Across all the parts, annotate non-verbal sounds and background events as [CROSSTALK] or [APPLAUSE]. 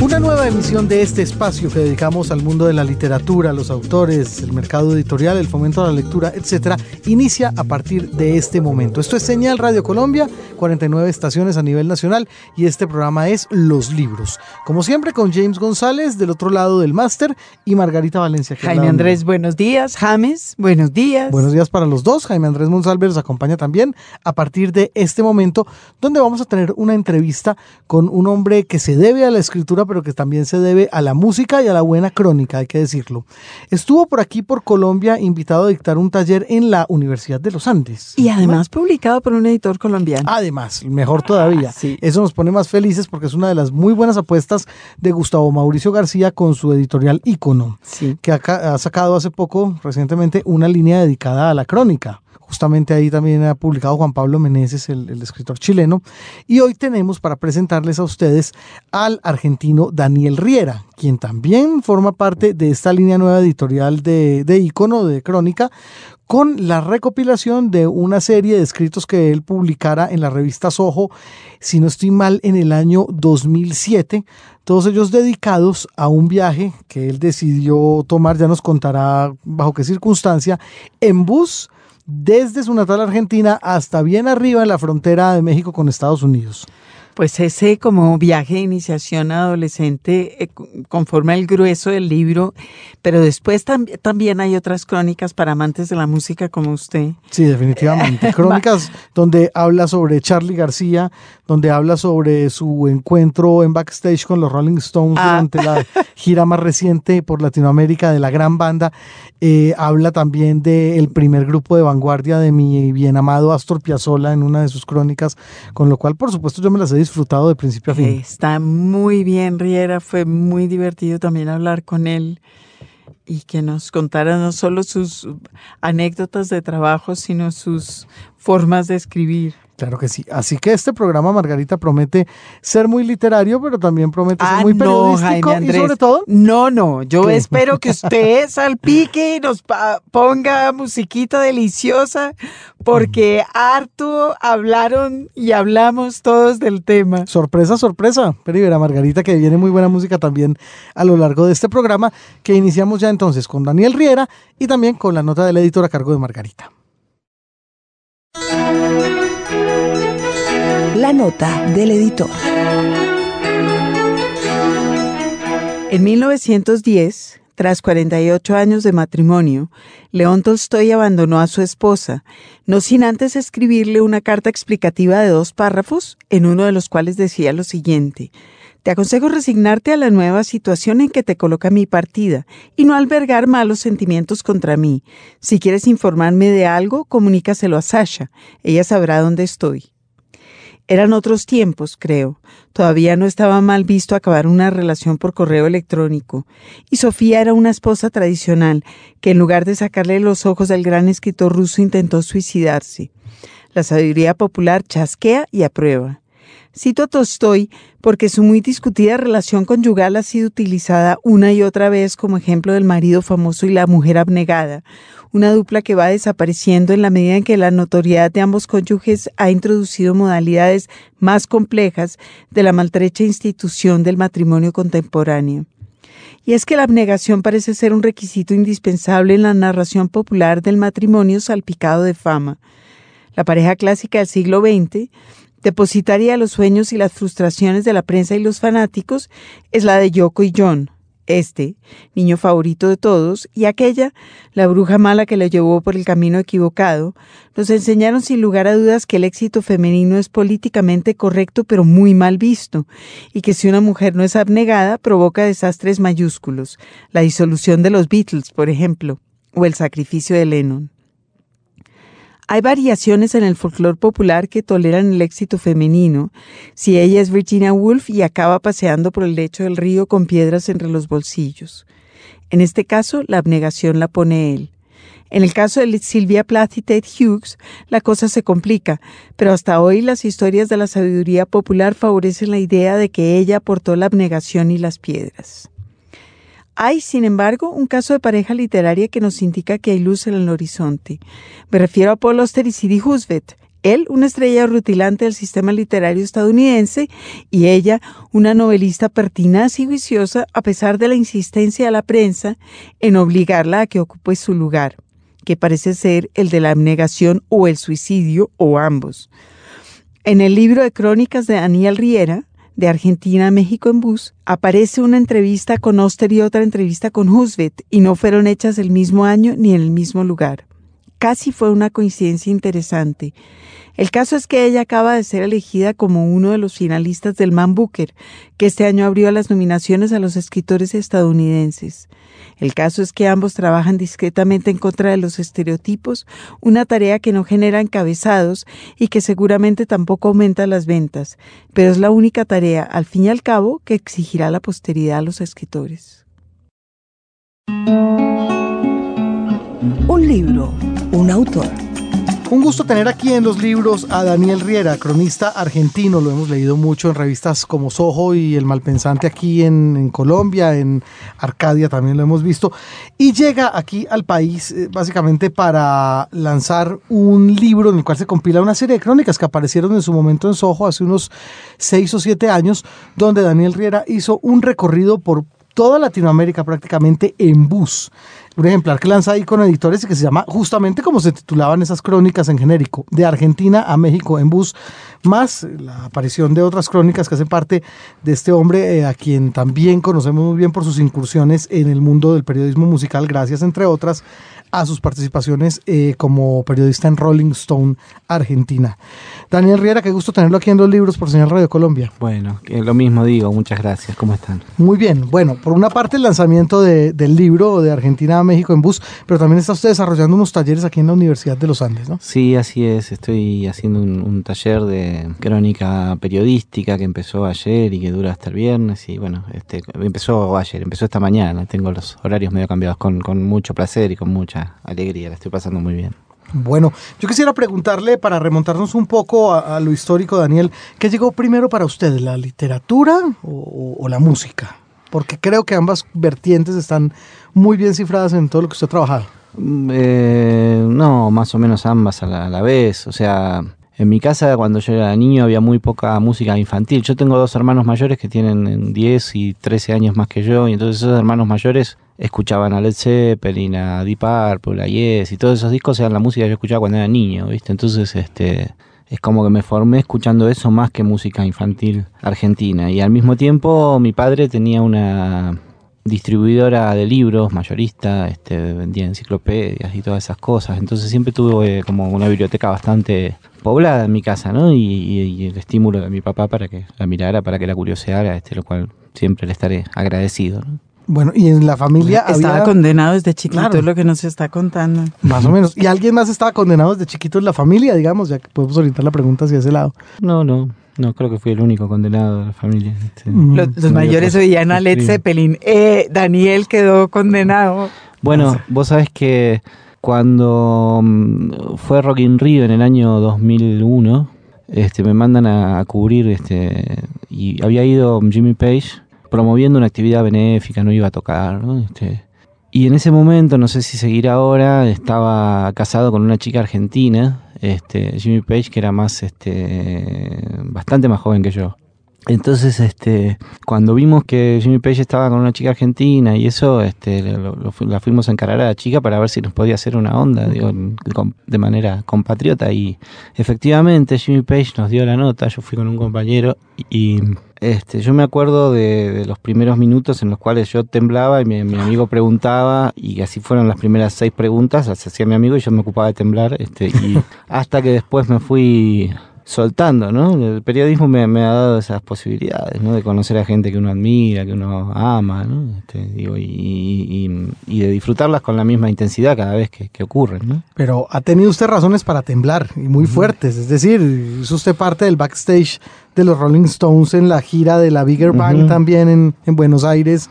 Una nueva emisión de este espacio que dedicamos al mundo de la literatura, los autores, el mercado editorial, el fomento a la lectura, etcétera, inicia a partir de este momento. Esto es Señal Radio Colombia, 49 estaciones a nivel nacional y este programa es Los Libros. Como siempre con James González del otro lado del máster y Margarita Valencia. Jaime Andrés, buenos días. James, buenos días. Buenos días para los dos. Jaime Andrés Monsalve nos acompaña también a partir de este momento donde vamos a tener una entrevista con un hombre que se debe a la escritura pero que también se debe a la música y a la buena crónica, hay que decirlo. Estuvo por aquí, por Colombia, invitado a dictar un taller en la Universidad de los Andes. Y además publicado por un editor colombiano. Además, mejor todavía. sí. Eso nos pone más felices porque es una de las muy buenas apuestas de Gustavo Mauricio García con su editorial Icono, Sí. que ha, ha sacado hace poco, recientemente, una línea dedicada a la crónica. Justamente ahí también ha publicado Juan Pablo Meneses, el, el escritor chileno. Y hoy tenemos para presentarles a ustedes al argentino Daniel Riera, quien también forma parte de esta línea nueva editorial de, de Icono, de crónica, con la recopilación de una serie de escritos que él publicara en la revista Soho, si no estoy mal, en el año 2007, todos ellos dedicados a un viaje que él decidió tomar, ya nos contará bajo qué circunstancia, en bus desde su natal Argentina hasta bien arriba en la frontera de México con Estados Unidos. Pues ese como viaje de iniciación adolescente eh, co- conforma el grueso del libro, pero después tam- también hay otras crónicas para amantes de la música como usted. Sí, definitivamente. [LAUGHS] Crónicas donde habla sobre Charlie García, donde habla sobre su encuentro en backstage con los Rolling Stones Ah. durante la gira más reciente por Latinoamérica de la gran banda. Eh, habla también del primer grupo de vanguardia de mi bien amado Astor Piazzolla en una de sus crónicas, con lo cual, por supuesto, yo me las he disfrutado de principio a fin. Está muy bien, Riera. Fue muy divertido también hablar con él y que nos contara no solo sus anécdotas de trabajo, sino sus formas de escribir. Claro que sí. Así que este programa, Margarita, promete ser muy literario, pero también promete ser Ah, muy no, periodístico Jaime y sobre todo No, no, yo ¿Qué? espero que usted [LAUGHS] salpique y nos ponga musiquita deliciosa, porque harto hablaron y hablamos todos del tema. Sorpresa, sorpresa. Pero y verá, Margarita, que viene muy buena música también a lo largo de este programa, que iniciamos ya entonces con Daniel Riera y también con la nota del editor a cargo de Margarita. La nota del editor. En 1910, tras 48 años de matrimonio, León Tolstoy abandonó a su esposa, no sin antes escribirle una carta explicativa de dos párrafos, en uno de los cuales decía lo siguiente. Te aconsejo resignarte a la nueva situación en que te coloca mi partida y no albergar malos sentimientos contra mí. Si quieres informarme de algo, comunícaselo a Sasha. Ella sabrá dónde estoy. Eran otros tiempos, creo. Todavía no estaba mal visto acabar una relación por correo electrónico. Y Sofía era una esposa tradicional que en lugar de sacarle los ojos al gran escritor ruso intentó suicidarse. La sabiduría popular chasquea y aprueba. Cito a Tolstoy porque su muy discutida relación conyugal ha sido utilizada una y otra vez como ejemplo del marido famoso y la mujer abnegada, una dupla que va desapareciendo en la medida en que la notoriedad de ambos cónyuges ha introducido modalidades más complejas de la maltrecha institución del matrimonio contemporáneo. Y es que la abnegación parece ser un requisito indispensable en la narración popular del matrimonio salpicado de fama. La pareja clásica del siglo XX, depositaria de los sueños y las frustraciones de la prensa y los fanáticos, es la de Yoko y John, este, niño favorito de todos, y aquella, la bruja mala que le llevó por el camino equivocado, nos enseñaron sin lugar a dudas que el éxito femenino es políticamente correcto pero muy mal visto, y que si una mujer no es abnegada provoca desastres mayúsculos, la disolución de los Beatles, por ejemplo, o el sacrificio de Lennon. Hay variaciones en el folclore popular que toleran el éxito femenino, si ella es Virginia Woolf y acaba paseando por el lecho del río con piedras entre los bolsillos. En este caso, la abnegación la pone él. En el caso de Sylvia Plath y Ted Hughes, la cosa se complica, pero hasta hoy las historias de la sabiduría popular favorecen la idea de que ella aportó la abnegación y las piedras. Hay, sin embargo, un caso de pareja literaria que nos indica que hay luz en el horizonte. Me refiero a Paul Auster y Siri Husvet, él, una estrella rutilante del sistema literario estadounidense, y ella, una novelista pertinaz y juiciosa, a pesar de la insistencia de la prensa en obligarla a que ocupe su lugar, que parece ser el de la abnegación o el suicidio, o ambos. En el libro de crónicas de Daniel Riera, de Argentina a México en bus, aparece una entrevista con Oster y otra entrevista con Husvet, y no fueron hechas el mismo año ni en el mismo lugar. Casi fue una coincidencia interesante. El caso es que ella acaba de ser elegida como uno de los finalistas del Man Booker, que este año abrió las nominaciones a los escritores estadounidenses. El caso es que ambos trabajan discretamente en contra de los estereotipos, una tarea que no genera encabezados y que seguramente tampoco aumenta las ventas, pero es la única tarea, al fin y al cabo, que exigirá la posteridad a los escritores. Un libro, un autor. Un gusto tener aquí en los libros a Daniel Riera, cronista argentino. Lo hemos leído mucho en revistas como Soho y El Malpensante aquí en, Colombia, en Arcadia también lo hemos visto. Y llega aquí al país eh, básicamente para lanzar un libro en el cual se compila una serie de crónicas que aparecieron en su momento en Soho hace unos seis o siete años, donde Daniel Riera hizo un recorrido por toda Latinoamérica prácticamente en bus un ejemplar que lanza ahí con editores y que se llama justamente como se titulaban esas crónicas en genérico, de Argentina a México en bus, más la aparición de otras crónicas que hacen parte de este hombre eh, a quien también conocemos muy bien por sus incursiones en el mundo del periodismo musical, gracias entre otras a sus participaciones eh, como periodista en Rolling Stone Argentina. Daniel Riera, qué gusto tenerlo aquí en los libros por Señal Radio Colombia. Bueno, lo mismo digo, muchas gracias. ¿Cómo están? Muy bien. Bueno, por una parte el lanzamiento del libro de Argentina a México en bus, pero también está usted desarrollando unos talleres aquí en la Universidad de los Andes, ¿no? Sí, así es. Estoy haciendo un, taller de crónica periodística que empezó ayer y que dura hasta el viernes. Y bueno, este, empezó ayer, empezó esta mañana. Tengo los horarios medio cambiados con, con mucho placer y con mucha alegría. La estoy pasando muy bien. Bueno, yo quisiera preguntarle, para remontarnos un poco a, lo histórico, Daniel, ¿qué llegó primero para usted, la literatura o, la música? Porque creo que ambas vertientes están muy bien cifradas en todo lo que usted ha trabajado. Mm, eh, no, más o menos ambas a la, vez. O sea, en mi casa cuando yo era niño había muy poca música infantil. Yo tengo dos hermanos mayores que tienen 10 y 13 años más que yo, y entonces esos hermanos mayores escuchaban a Led Zeppelin, a Deep Purple, a Yes, y todos esos discos eran la música que yo escuchaba cuando era niño, ¿viste? Entonces, este, es como que me formé escuchando eso más que música infantil argentina. Y al mismo tiempo, mi padre tenía una distribuidora de libros, mayorista, este, vendía enciclopedias y todas esas cosas. Entonces siempre tuve como una biblioteca bastante poblada en mi casa, ¿no? Y, y, el estímulo de mi papá para que la mirara, para que la curioseara, este, lo cual siempre le estaré agradecido, ¿no? Bueno, y en la familia estaba condenado desde chiquito, es lo que nos está contando. Más o menos. ¿Y alguien más estaba condenado desde chiquito en la familia, digamos? Ya que podemos orientar la pregunta hacia ese lado. No, no. No, creo que fui el único condenado de la familia. Este, mm. los, mayores oían a Led Zeppelin. Eh, Daniel quedó condenado. Bueno, vos sabés que cuando mm, fue Rock in Rio en el año 2001, este, me mandan a, a cubrir, este, y había ido Jimmy Page promoviendo una actividad benéfica, no iba a tocar, ¿no? Este, y en ese momento, no sé si seguir ahora, estaba casado con una chica argentina, este, Jimmy Page, que era más, este, bastante más joven que yo. Entonces, este, cuando vimos que Jimmy Page estaba con una chica argentina y eso, este, la fuimos a encarar a la chica para ver si nos podía hacer una onda, digo, de manera compatriota. Y efectivamente, Jimmy Page nos dio la nota. Yo fui con un compañero y este, yo me acuerdo de, los primeros minutos en los cuales yo temblaba y mi, amigo preguntaba y así fueron las primeras seis preguntas, las hacía mi amigo y yo me ocupaba de temblar este, y [LAUGHS] hasta que después me fui soltando, ¿no? El periodismo me, ha dado esas posibilidades, ¿no? De conocer a gente que uno admira, que uno ama, ¿no? Este, digo, y, de disfrutarlas con la misma intensidad cada vez que, ocurren, ¿no? Pero ha tenido usted razones para temblar, y muy fuertes, es decir, es usted parte del backstage de los Rolling Stones en la gira de la Bigger Bang también en, en Buenos Aires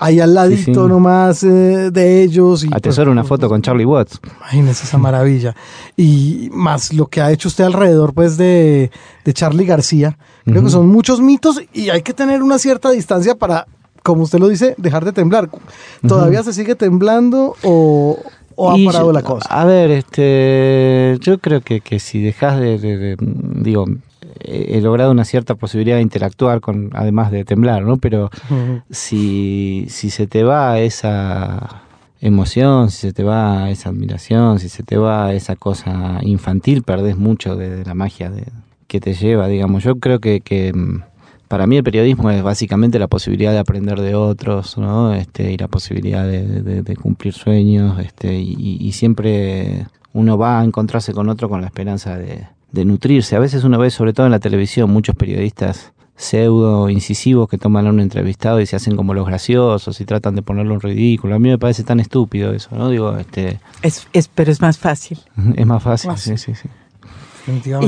ahí al ladito nomás eh, de ellos. Y, Atesoro pues, una foto con Charlie Watts. Imagínese esa maravilla. Y más lo que ha hecho usted alrededor pues de, de Charlie García. Creo que son muchos mitos y hay que tener una cierta distancia para como usted lo dice, dejar de temblar. ¿Todavía se sigue temblando o, o ha parado yo- la cosa? A ver, este, yo creo que, que si dejas de, de- de- digo, he logrado una cierta posibilidad de interactuar con, además de temblar, ¿no? Pero si, si se te va esa emoción, si se te va esa admiración, si se te va esa cosa infantil, perdés mucho de, de la magia de, que te lleva, digamos. Yo creo que, que, mm, para mí el periodismo es básicamente la posibilidad de aprender de otros, ¿no? Este, y la posibilidad de, de- de cumplir sueños, este, y, y siempre uno va a encontrarse con otro con la esperanza de, de nutrirse. A veces uno ve, sobre todo en la televisión, muchos periodistas pseudo incisivos que toman a un entrevistado y se hacen como los graciosos y tratan de ponerlo en ridículo. A mí me parece tan estúpido eso, ¿no? Digo, este, Es, es- pero es más fácil. [LAUGHS] es más fácil. Fácil. Sí, sí, sí.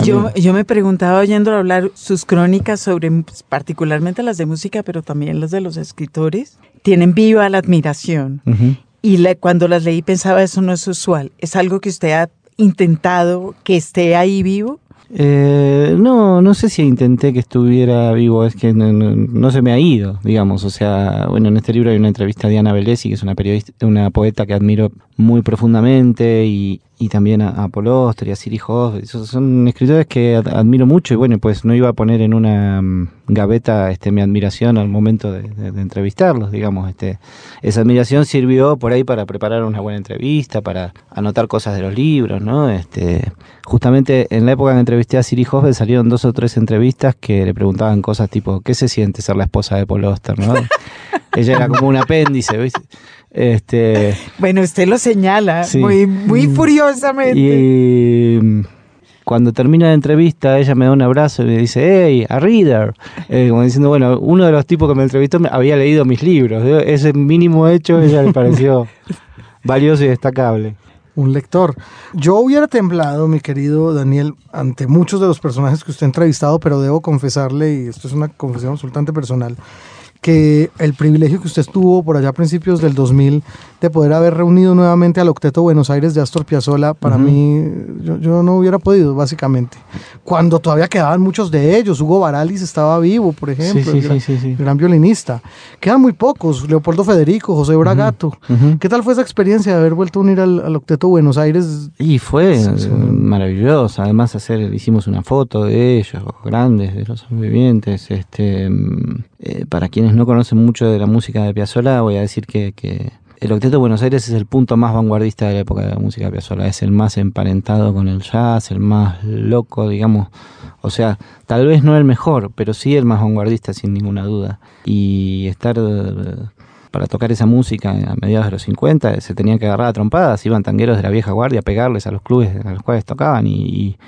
Yo, yo me preguntaba oyéndolo hablar sus crónicas sobre, pues, particularmente las de música, pero también las de los escritores, tienen viva la admiración. Y la- cuando las leí pensaba, eso no es usual. ¿Es algo que usted ha intentado que esté ahí vivo? Eh, no, no sé si intenté que estuviera vivo, es que no, no- se me ha ido, digamos. O sea, bueno, en este libro hay una entrevista a Diana Velesi, que es una periodista, una poeta que admiro muy profundamente, y, y también a, a y a Siri Hoff. Esos son escritores que ad- admiro mucho, y bueno, pues no iba a poner en una mm, gaveta este, mi admiración al momento de, de- de entrevistarlos, digamos. Este, esa admiración sirvió por ahí para preparar una buena entrevista, para anotar cosas de los libros, ¿no? Este, justamente en la época que entrevisté a Siri Hoffman salieron dos o tres entrevistas que le preguntaban cosas tipo, ¿qué se siente ser la esposa de Paul Auster, no? [LAUGHS] Ella era como un apéndice, ¿viste? Este, Bueno, usted lo señala Sí. muy, muy furiosamente. y mm, cuando termina la entrevista, ella me da un abrazo y me dice, hey, a reader. Eh, como diciendo, bueno, uno de los tipos que me entrevistó me había leído mis libros. Ese mínimo hecho ella le pareció [LAUGHS] valioso y destacable. un lector. Yo hubiera temblado, mi querido Daniel, ante muchos de los personajes que usted ha entrevistado, pero debo confesarle, y esto es una confesión absolutamente personal, que el privilegio que usted tuvo por allá a principios del 2000 de poder haber reunido nuevamente al Octeto Buenos Aires de Astor Piazzolla, para mí, yo, yo no hubiera podido, básicamente. Cuando todavía quedaban muchos de ellos, Hugo Baralis estaba vivo, por ejemplo, sí, gran, sí, sí, sí. el gran violinista. Quedan muy pocos, Leopoldo Federico, José Bragato. ¿Qué tal fue esa experiencia de haber vuelto a unir al, al Octeto Buenos Aires Y fue maravilloso. Además, hacer, hicimos una foto de ellos, grandes, de los sobrevivientes. Este, mm, eh, para quienes no conocen mucho de la música de Piazzolla, voy a decir que, que el Octeto de Buenos Aires es el punto más vanguardista de la época de la música de Piazzolla. Es el más emparentado con el jazz, el más loco, digamos. O sea, tal vez no el mejor, pero sí el más vanguardista, sin ninguna duda. Y estar eh, para tocar esa música a mediados de los 50 se tenían que agarrar a trompadas, iban tangueros de la vieja guardia a pegarles a los clubes a los cuales tocaban y, y-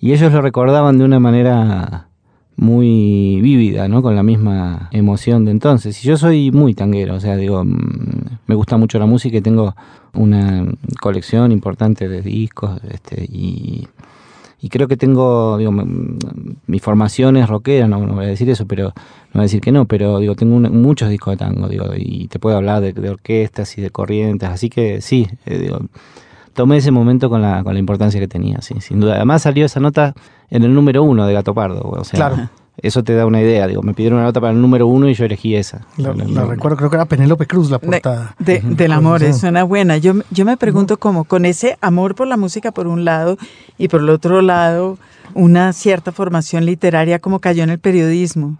y ellos lo recordaban de una manera muy vívida, ¿no? Con la misma emoción de entonces. Y yo soy muy tanguero, o sea, digo, mm, me gusta mucho la música y tengo una colección importante de discos, este, y, y creo que tengo, digo, m- mi formación es rockera, no, no voy a decir eso, pero no voy a decir que no, pero digo, tengo un- muchos discos de tango, digo, y te puedo hablar de, de orquestas y de corrientes, así que sí, eh, digo, tomé ese momento con la, con la importancia que tenía, sí, sin duda. Además salió esa nota en el número uno de Gato Pardo, o sea, Claro. eso te da una idea, digo, me pidieron una nota para el número uno y yo elegí esa. La, La- la la- recuerdo, creo que era Penélope Cruz la portada. de- del amor, es una buena. Yo, yo me pregunto cómo con ese amor por la música por un lado y por el otro lado una cierta formación literaria como cayó en el periodismo.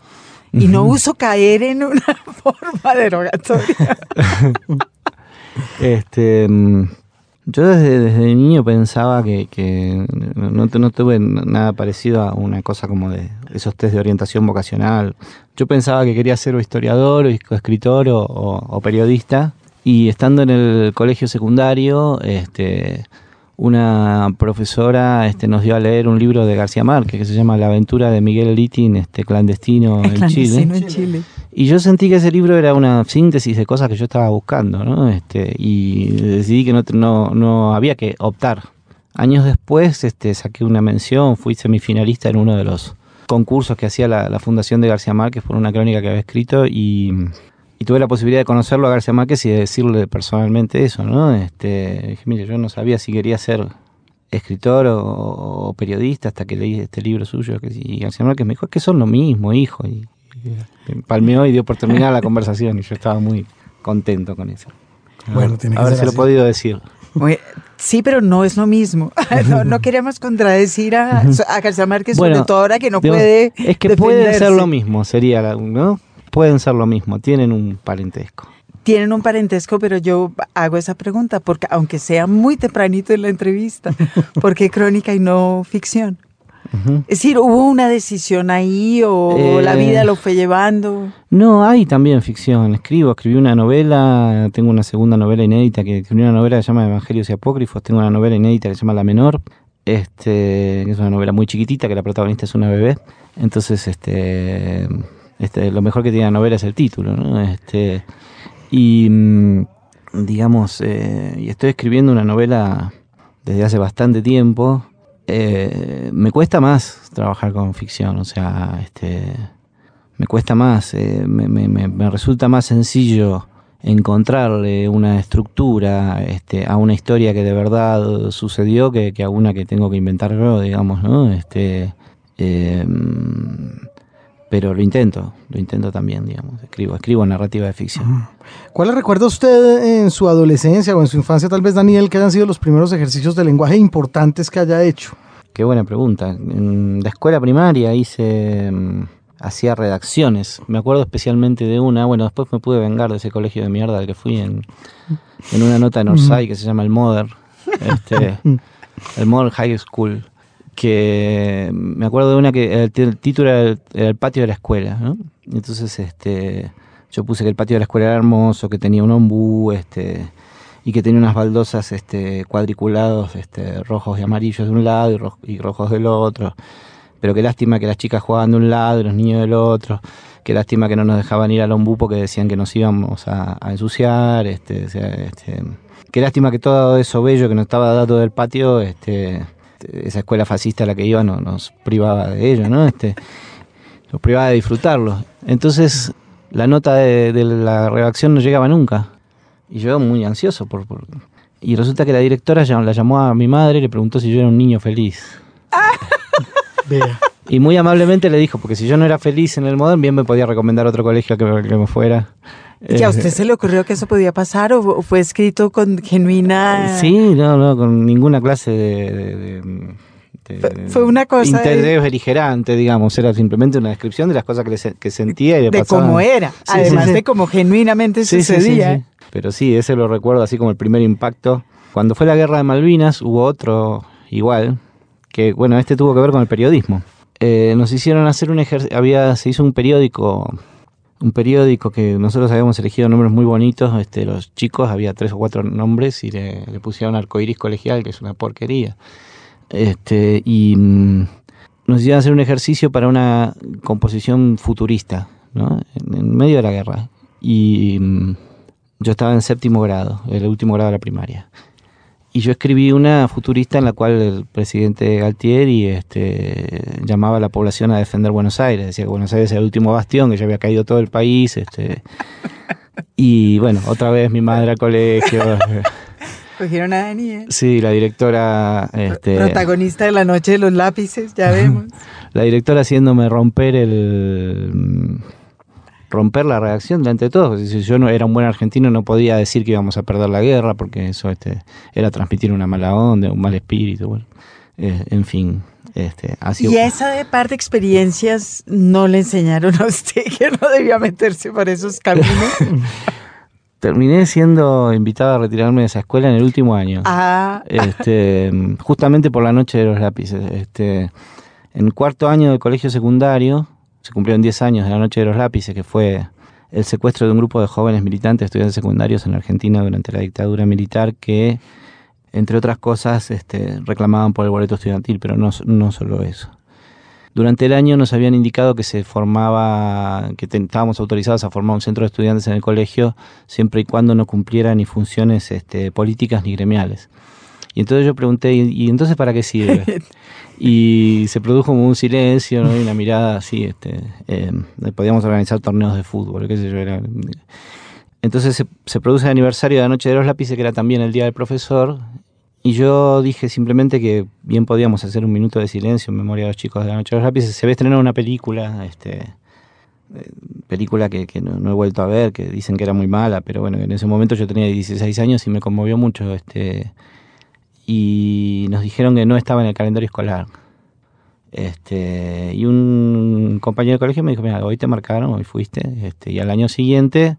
Y no uso caer en una [LAUGHS] forma derogatoria. [LAUGHS] Este, mm, yo desde, desde niño pensaba que, que no, no tu- no tuve nada parecido a una cosa como de esos test de orientación vocacional. Yo pensaba que quería ser o historiador o escritor o, o- o periodista. Y estando en el colegio secundario, este, una profesora este, nos dio a leer un libro de García Márquez que se llama La aventura de Miguel Litin, este, clandestino en Chile. Clandestino en Chile. Y yo sentí que ese libro era una síntesis de cosas que yo estaba buscando, ¿no? Este, y decidí que no, no, no había que optar. Años después este, saqué una mención, fui semifinalista en uno de los concursos que hacía la, la Fundación de García Márquez por una crónica que había escrito y, y tuve la posibilidad de conocerlo a García Márquez y de decirle personalmente eso, ¿no? Este, dije, mire, yo no sabía si quería ser escritor o, o periodista hasta que leí este libro suyo. Que, y García Márquez me dijo, es que son lo mismo, hijo. Y palmeó y dio por terminar la conversación y yo estaba muy contento con eso. Bueno, tiene que a ver ser si lo he podido decir. Muy- Sí, pero no es lo mismo. [LAUGHS] [LAUGHS] No, no queremos contradecir a, a García Márquez, sobre Bueno, todo ahora que no digo, puede. Es que pueden ser lo mismo, sería, la- ¿no? Pueden ser lo mismo, tienen un parentesco. Tienen un parentesco, pero yo hago esa pregunta, porque aunque sea muy tempranito en la entrevista, [LAUGHS] ¿por qué crónica y no ficción? Es decir, ¿hubo una decisión ahí o la Eh, vida lo fue llevando? No, hay también ficción. Escribo, escribí una novela, tengo una segunda novela inédita, que escribí una novela que se llama Evangelios y Apócrifos, tengo una novela inédita que se llama La Menor, este, que es una novela muy chiquitita, que la protagonista es una bebé. Entonces, este, este, lo mejor que tiene la novela es el título, ¿no? Este, y mm, digamos, eh, y estoy escribiendo una novela desde hace bastante tiempo. Eh, me cuesta más trabajar con ficción, o sea, este, me cuesta más, eh, me, resulta más sencillo encontrarle una estructura este, a una historia que de verdad sucedió que, a una que tengo que inventar yo, digamos, ¿no? Este, pero lo intento, lo intento también, digamos, escribo, escribo narrativa de ficción. ¿Cuál recuerda usted en su adolescencia o en su infancia, tal vez Daniel, que hayan sido los primeros ejercicios de lenguaje importantes que haya hecho? Qué buena pregunta. En la escuela primaria hice, mm, hacía redacciones. Me acuerdo especialmente de una. Bueno, después me pude vengar de ese colegio de mierda al que fui en, en una nota en Orsay que se llama el Modern, [LAUGHS] este, el Modern High School. Que me acuerdo de una que el, título era el, patio de la escuela, ¿no? Entonces, este, yo puse que el patio de la escuela era hermoso, que tenía un ombú, este, y que tenía unas baldosas este, cuadriculados este, rojos y amarillos de un lado y, ro- y rojos del otro. Pero qué lástima que las chicas jugaban de un lado y los niños del otro. Qué lástima que no nos dejaban ir al ombú porque decían que nos íbamos a, ensuciar. Este, este, qué lástima que todo eso bello que nos estaba dando del patio, este, esa escuela fascista a la que iba no, nos privaba de ello, ¿no? Este, nos privaba de disfrutarlo. Entonces, la nota de, de la redacción no llegaba nunca. Y yo muy ansioso por, por- Y resulta que la directora la llamó a mi madre y le preguntó si yo era un niño feliz. [LAUGHS] Vea. Y muy amablemente le dijo, porque si yo no era feliz en el Modern, bien me podía recomendar otro colegio que que me fuera. ¿Y a Eh, usted se le ocurrió que eso podía pasar o fue escrito con genuina... Sí, no, no, con ninguna clase de... de- de- de- Fue- fue una cosa Interés beligerante, digamos. Era simplemente una descripción de las cosas que, le que sentía y le de pasaban. cómo era, Sí, además sí, sí. de cómo genuinamente Sí, sí, sí, sucedía. sí. Pero sí, ese lo recuerdo así como el primer impacto. Cuando fue la guerra de Malvinas hubo otro igual, que bueno, este tuvo que ver con el periodismo. Eh, nos hicieron hacer un ejercicio, había, se hizo un periódico, un periódico que nosotros habíamos elegido nombres muy bonitos, este, los chicos, había tres o cuatro nombres y le, le pusieron arcoiris colegial, que es una porquería. Este, y mm, nos hicieron hacer un ejercicio para una composición futurista, ¿no? En, en medio de la guerra. Y mm, yo estaba en séptimo grado, el último grado de la primaria. Y yo escribí una futurista en la cual el presidente Galtieri este, llamaba a la población a defender Buenos Aires. Decía que Buenos Aires era el último bastión, que ya había caído todo el país. Este, y bueno, otra vez mi madre al colegio. [LAUGHS] Cogieron a Daniel, Sí, la directora... Este, protagonista de la noche de los lápices, ya vemos. [LAUGHS] la directora haciéndome romper el romper la reacción delante de todos. Si yo no era un buen argentino no podía decir que íbamos a perder la guerra porque eso este, era transmitir una mala onda, un mal espíritu. Bueno, Eh, en fin, este, sido- Y esa de par de experiencias no le enseñaron a usted que no debía meterse por esos caminos. [LAUGHS] terminé siendo invitado a retirarme de esa escuela en el último año. Ah, este, justamente por la noche de los lápices. Este, en cuarto año del colegio secundario, se cumplieron 10 años de la noche de los lápices, que fue el secuestro de un grupo de jóvenes militantes, estudiantes secundarios en Argentina durante la dictadura militar, que, entre otras cosas, este, reclamaban por el boleto estudiantil, pero no, solo eso. Durante el año nos habían indicado que se formaba, que estábamos autorizados a formar un centro de estudiantes en el colegio siempre y cuando no cumpliera ni funciones este, políticas ni gremiales. Y entonces yo pregunté, ¿y, y entonces para qué sirve? [LAUGHS] Y se produjo como un silencio, ¿no? y una mirada así, este, eh, podíamos organizar torneos de fútbol, qué sé yo, era... Entonces se, se produce el aniversario de la Noche de los Lápices, que era también el Día del Profesor, y yo dije simplemente que bien podíamos hacer un minuto de silencio en memoria de los chicos de la Noche de los Lápices. Se ve estrenar una película este, eh, película que, que no, no, he vuelto a ver, que dicen que era muy mala, pero bueno, en ese momento yo tenía 16 años y me conmovió mucho. Este, y nos dijeron que no estaba en el calendario escolar. Este, y un compañero de colegio me dijo, mira, hoy te marcaron, hoy fuiste. Este, y al año siguiente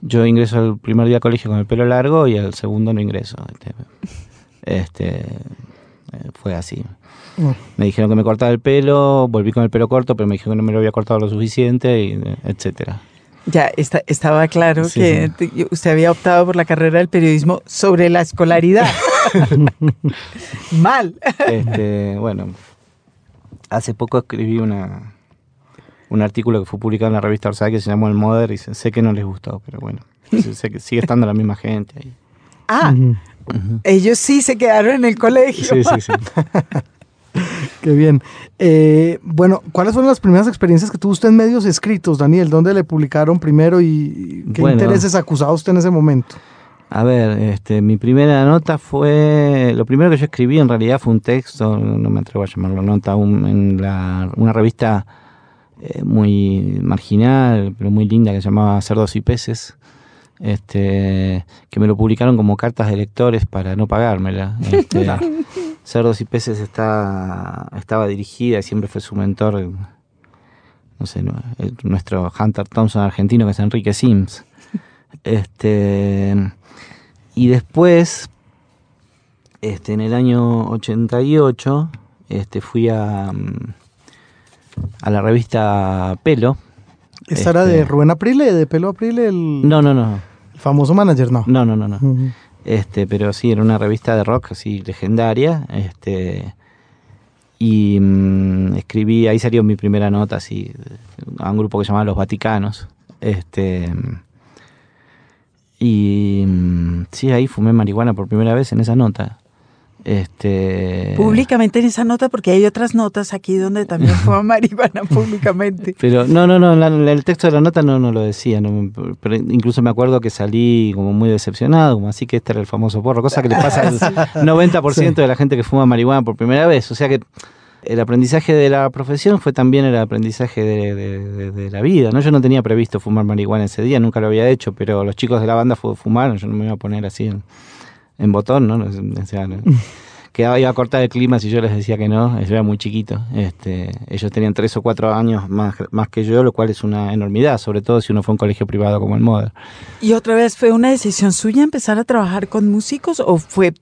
yo ingreso al primer día de colegio con el pelo largo y al segundo no ingreso. Este, este fue así. Me dijeron que me cortaba el pelo, volví con el pelo corto, pero me dijeron que no me lo había cortado lo suficiente, y, etcétera. Ya está, estaba claro sí, que sí. usted había optado por la carrera del periodismo sobre la escolaridad. [LAUGHS] [LAUGHS] Mal. Este, bueno, hace poco escribí una, un artículo que fue publicado en la revista Orsay que se llamó El Moder y sé que no les gustó, pero bueno, sé que sigue estando la misma gente ahí. Ah, uh -huh. ellos sí se quedaron en el colegio. Sí, sí, sí. [LAUGHS] Qué bien. Eh, bueno, ¿cuáles fueron las primeras experiencias que tuvo usted en medios escritos, Daniel? ¿Dónde le publicaron primero y qué bueno, intereses acusaba usted en ese momento? A ver, este, mi primera nota fue, lo primero que yo escribí en realidad fue un texto, no me atrevo a llamarlo nota, un, en la, una revista eh, muy marginal, pero muy linda que se llamaba Cerdos y Peces, este, que me lo publicaron como cartas de lectores para no pagármela. Este, [LAUGHS] [LAUGHS] Cerdos y Peces está, estaba dirigida y siempre fue su mentor, no sé, el, nuestro Hunter Thompson argentino, que es Enrique Sims. Este, y después, este, en el año 88, este, fui a, a la revista Pelo. ¿Esa este, era de Rubén Aprile, de Pelo Aprile? El, no, no, no. El famoso manager, no. No, no, no, no. Uh -huh. Este, pero sí, era una revista de rock así legendaria. Este, y mmm, escribí, ahí salió mi primera nota así, a un grupo que se llamaba Los Vaticanos. Este, y mmm, sí, ahí fumé marihuana por primera vez en esa nota. Este... Públicamente en esa nota, porque hay otras notas aquí donde también [LAUGHS] fuma marihuana públicamente. Pero no, no, no, la, el texto de la nota no, no lo decía, no, pero incluso me acuerdo que salí como muy decepcionado, como así que este era el famoso porro, cosa que le pasa [LAUGHS] al 90% sí. de la gente que fuma marihuana por primera vez. O sea que el aprendizaje de la profesión fue también el aprendizaje de, de, de, de, la vida. ¿no? Yo no tenía previsto fumar marihuana ese día, nunca lo había hecho, pero los chicos de la banda fumaron, yo no me iba a poner así en, en botón, ¿no? O sea, ¿no? [LAUGHS] que iba a cortar el clima si yo les decía que no, yo era muy chiquito. Este, ellos tenían tres o cuatro años más, más que yo, lo cual es una enormidad, sobre todo si uno fue a un colegio privado como el Moder. ¿Y otra vez fue una decisión suya empezar a trabajar con músicos o fue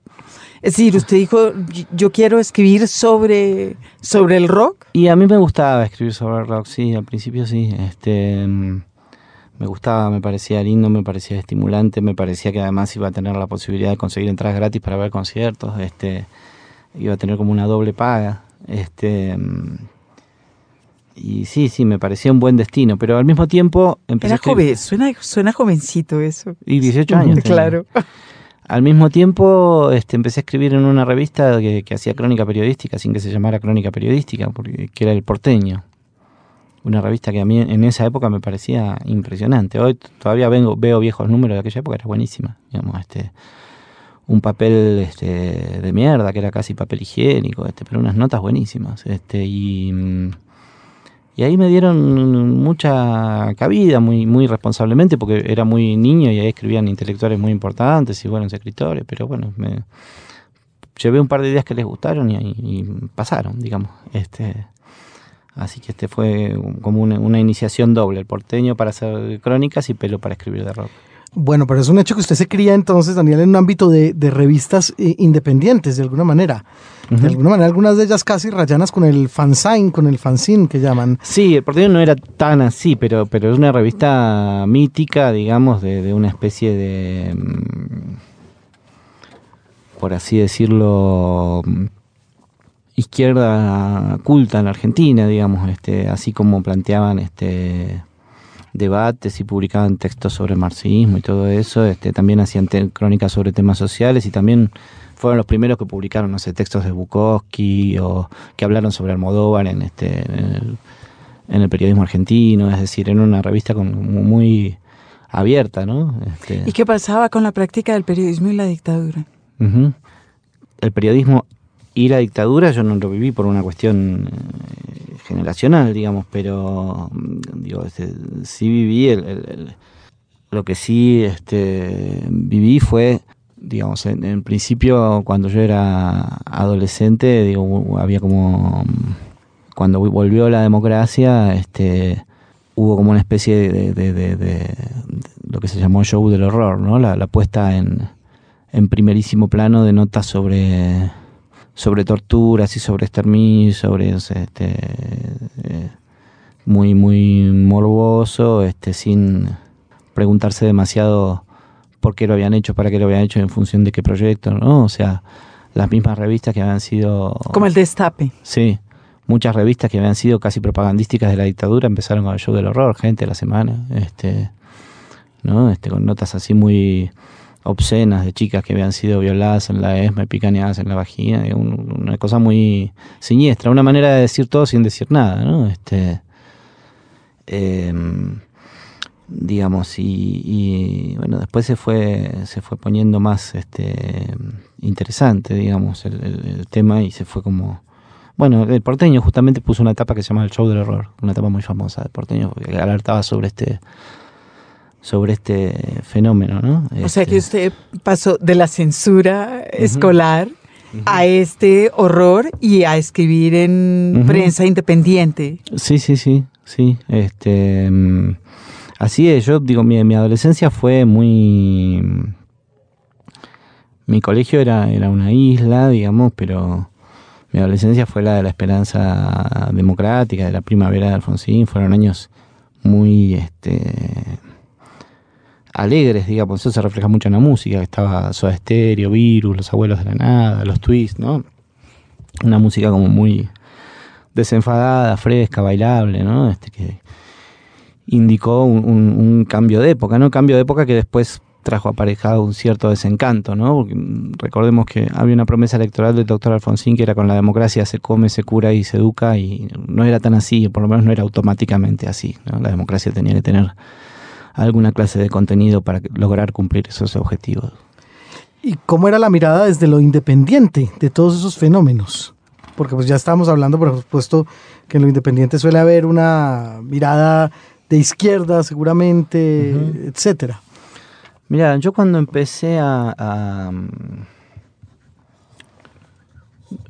es decir, usted dijo, yo quiero escribir sobre, sobre el rock. Y a mí me gustaba escribir sobre el rock, sí, al principio sí. Este, me gustaba, me parecía lindo, me parecía estimulante, me parecía que además iba a tener la posibilidad de conseguir entradas gratis para ver conciertos, este, iba a tener como una doble paga. Este, y sí, sí, me parecía un buen destino, pero al mismo tiempo empecé Era joven, suena, suena jovencito eso. Y 18 años. [LAUGHS] claro. Al mismo tiempo este, empecé a escribir en una revista que, hacía crónica periodística, sin que se llamara crónica periodística, porque, que era El Porteño. Una revista que a mí en esa época me parecía impresionante. Hoy todavía vengo, veo viejos números de aquella época, era buenísima. Digamos, este, un papel este, de mierda, que era casi papel higiénico, este, pero unas notas buenísimas. Este, y, y ahí me dieron mucha cabida, muy, muy responsablemente, porque era muy niño y ahí escribían intelectuales muy importantes y buenos escritores, pero bueno, me llevé un par de ideas que les gustaron y, y pasaron, digamos. Este, así que este fue como una, una, iniciación doble, el porteño para hacer crónicas y pelo para escribir de rock. Bueno, pero es un hecho que usted se cría entonces, Daniel, en un ámbito de, de revistas eh, independientes, de alguna manera. Uh -huh. De alguna manera, algunas de ellas casi rayanas con el fanzine, con el fanzine que llaman. Sí, el porteño no era tan así, pero, pero es una revista mítica, digamos, de, de una especie de, mm, por así decirlo, izquierda culta en la Argentina, digamos, este, así como planteaban este debates y publicaban textos sobre marxismo y todo eso, este, también hacían crónicas sobre temas sociales y también fueron los primeros que publicaron, no sé, textos de Bukowski o que hablaron sobre Almodóvar en este en el, en el periodismo argentino, es decir, en una revista con, muy abierta, ¿no? Este, ¿Y qué pasaba con la práctica del periodismo y la dictadura? Uh -huh. El periodismo Y la dictadura yo no lo viví por una cuestión eh, generacional, digamos, pero mm, digo, este, sí viví el, lo que sí este, viví fue, digamos, en, principio cuando yo era adolescente, digo, había como cuando volvió la democracia, este, hubo como una especie de, lo que se llamó show del horror, ¿no? La, puesta en, en, primerísimo plano de notas sobre, sobre torturas y sobre exterminio, sobre este, eh, muy, muy morboso, este, sin preguntarse demasiado por qué lo habían hecho, para qué lo habían hecho, en función de qué proyecto, ¿no? O sea, las mismas revistas que habían sido... Como el Destape. Sí, muchas revistas que habían sido casi propagandísticas de la dictadura empezaron con el show del horror, gente de la semana, este, ¿no? Este, con notas así muy obscenas de chicas que habían sido violadas en la ESMA y picaneadas en la vagina, una cosa muy siniestra, una manera de decir todo sin decir nada, ¿no? Este, em, digamos, y, bueno, después se fue, se fue poniendo más este, interesante, digamos, el tema y se fue como bueno, el porteño justamente puso una etapa que se llama El Show del Horror, una etapa muy famosa del porteño, que alertaba sobre este sobre este fenómeno, ¿no? O sea que este usted pasó de la censura escolar a este horror y a escribir en prensa independiente. Sí, sí, sí, sí. Este, mm, así es, yo digo, mi, mi adolescencia fue muy... Mi colegio era, era una isla, digamos, pero mi adolescencia fue la de la esperanza democrática, de la primavera de Alfonsín, fueron años muy este, alegres, digamos, eso se refleja mucho en la música, estaba Soda Stereo, Virus, Los Abuelos de la Nada, Los Twists, ¿no? Una música como muy desenfadada, fresca, bailable, ¿no? Este que indicó un, cambio de época, ¿no? Cambio de época que después trajo aparejado un cierto desencanto, ¿no? Porque recordemos que había una promesa electoral del doctor Alfonsín que era con la democracia se come, se cura y se educa y no era tan así, por lo menos no era automáticamente así, La democracia tenía que tener alguna clase de contenido para lograr cumplir esos objetivos. ¿Y cómo era la mirada desde lo independiente de todos esos fenómenos? Porque pues ya estábamos hablando, por supuesto, que en lo independiente suele haber una mirada de izquierda seguramente, etcétera. Mira, yo cuando empecé a,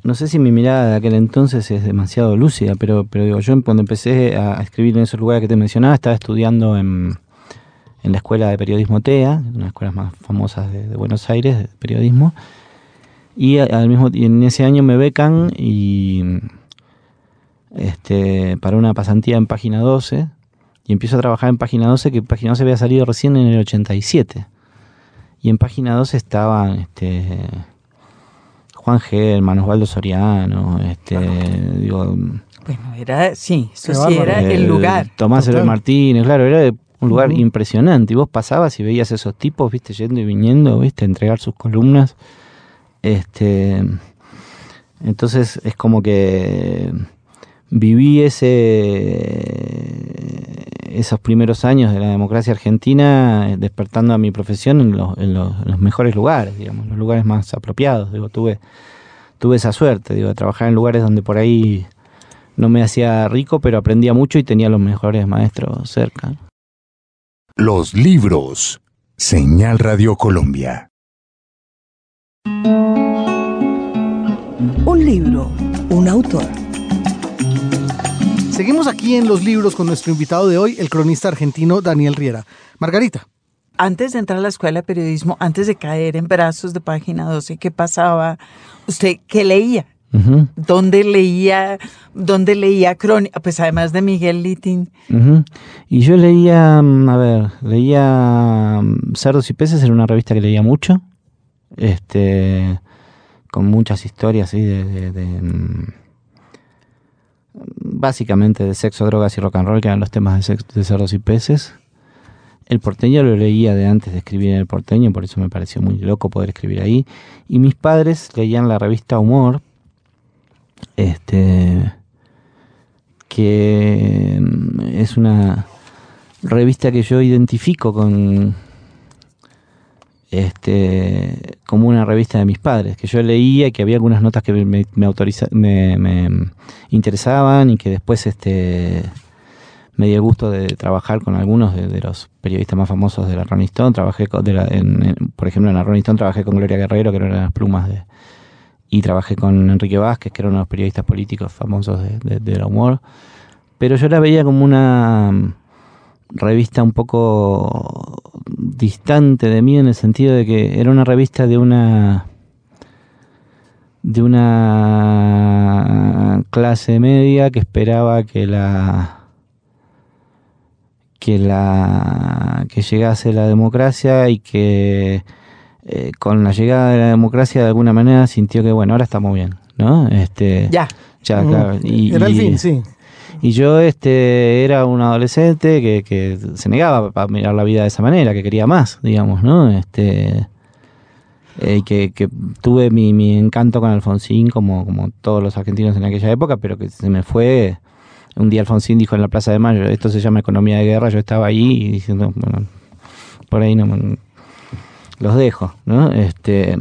no sé si mi mirada de aquel entonces es demasiado lúcida, pero, pero digo, yo cuando empecé a escribir en esos lugares que te mencionaba, estaba estudiando en, en la escuela de periodismo TEA, una de las escuelas más famosas de, Buenos Aires, de periodismo, y al mismo en ese año me becan y este, para una pasantía en página 12, y empiezo a trabajar en página 12, que página 12 había salido recién en el 87. Y en página 12 estaban este, Juan Germán, Osvaldo Soriano, este, digo, bueno, era, sí, eso sí era el, lugar. Tomás Eloy Martínez, claro, era un lugar impresionante. Y vos pasabas y veías esos tipos, viste, yendo y viniendo, viste, entregar sus columnas. Este, entonces es como que viví ese esos primeros años de la democracia argentina eh, despertando a mi profesión en los, en los, mejores lugares, digamos, los lugares más apropiados. Digo, tuve, tuve esa suerte, digo, de trabajar en lugares donde por ahí no me hacía rico, pero aprendía mucho y tenía los mejores maestros cerca. Los libros. Señal Radio Colombia. Un libro, un autor. Seguimos aquí en los libros con nuestro invitado de hoy, el cronista argentino Daniel Riera. Margarita. Antes de entrar a la escuela de periodismo, antes de caer en brazos de página 12, ¿qué pasaba? ¿Usted qué leía? ¿Dónde leía, dónde leía crónica? Pues además de Miguel Littin. Y yo leía, mm, a ver, leía mm, Cerdos y Peces, era una revista que leía mucho, este, con muchas historias así de, mm, básicamente de sexo, drogas y rock and roll, que eran los temas de, de cerdos y peces. El porteño lo leía de antes de escribir en el porteño, por eso me pareció muy loco poder escribir ahí. Y mis padres leían la revista Humor, este, que mm, es una revista que yo identifico con, este, como una revista de mis padres, que yo leía y que había algunas notas que me, me, me, interesaban y que después este, me dio el gusto de trabajar con algunos de, los periodistas más famosos de la Rolling Stone. Trabajé, con, la, en, por ejemplo, en la Rolling Stone trabajé con Gloria Guerrero, que era una las plumas de... Y trabajé con Enrique Vázquez, que era uno de los periodistas políticos famosos de, de, de humor. Pero yo la veía como una revista un poco distante de mí en el sentido de que era una revista de una de una clase media que esperaba que la que la que llegase la democracia y que eh, con la llegada de la democracia de alguna manera sintió que bueno ahora estamos bien no este ya ya Mm. claro y, Era el y- fin, sí. y yo este era un adolescente que, que se negaba a mirar la vida de esa manera, que quería más, digamos, ¿no? Este eh, que, que tuve mi, mi encanto con Alfonsín como, como todos los argentinos en aquella época, pero que se me fue un día Alfonsín dijo en la Plaza de Mayo, esto se llama economía de guerra, yo estaba ahí y diciendo, bueno, por ahí no me- los dejo, ¿no? Este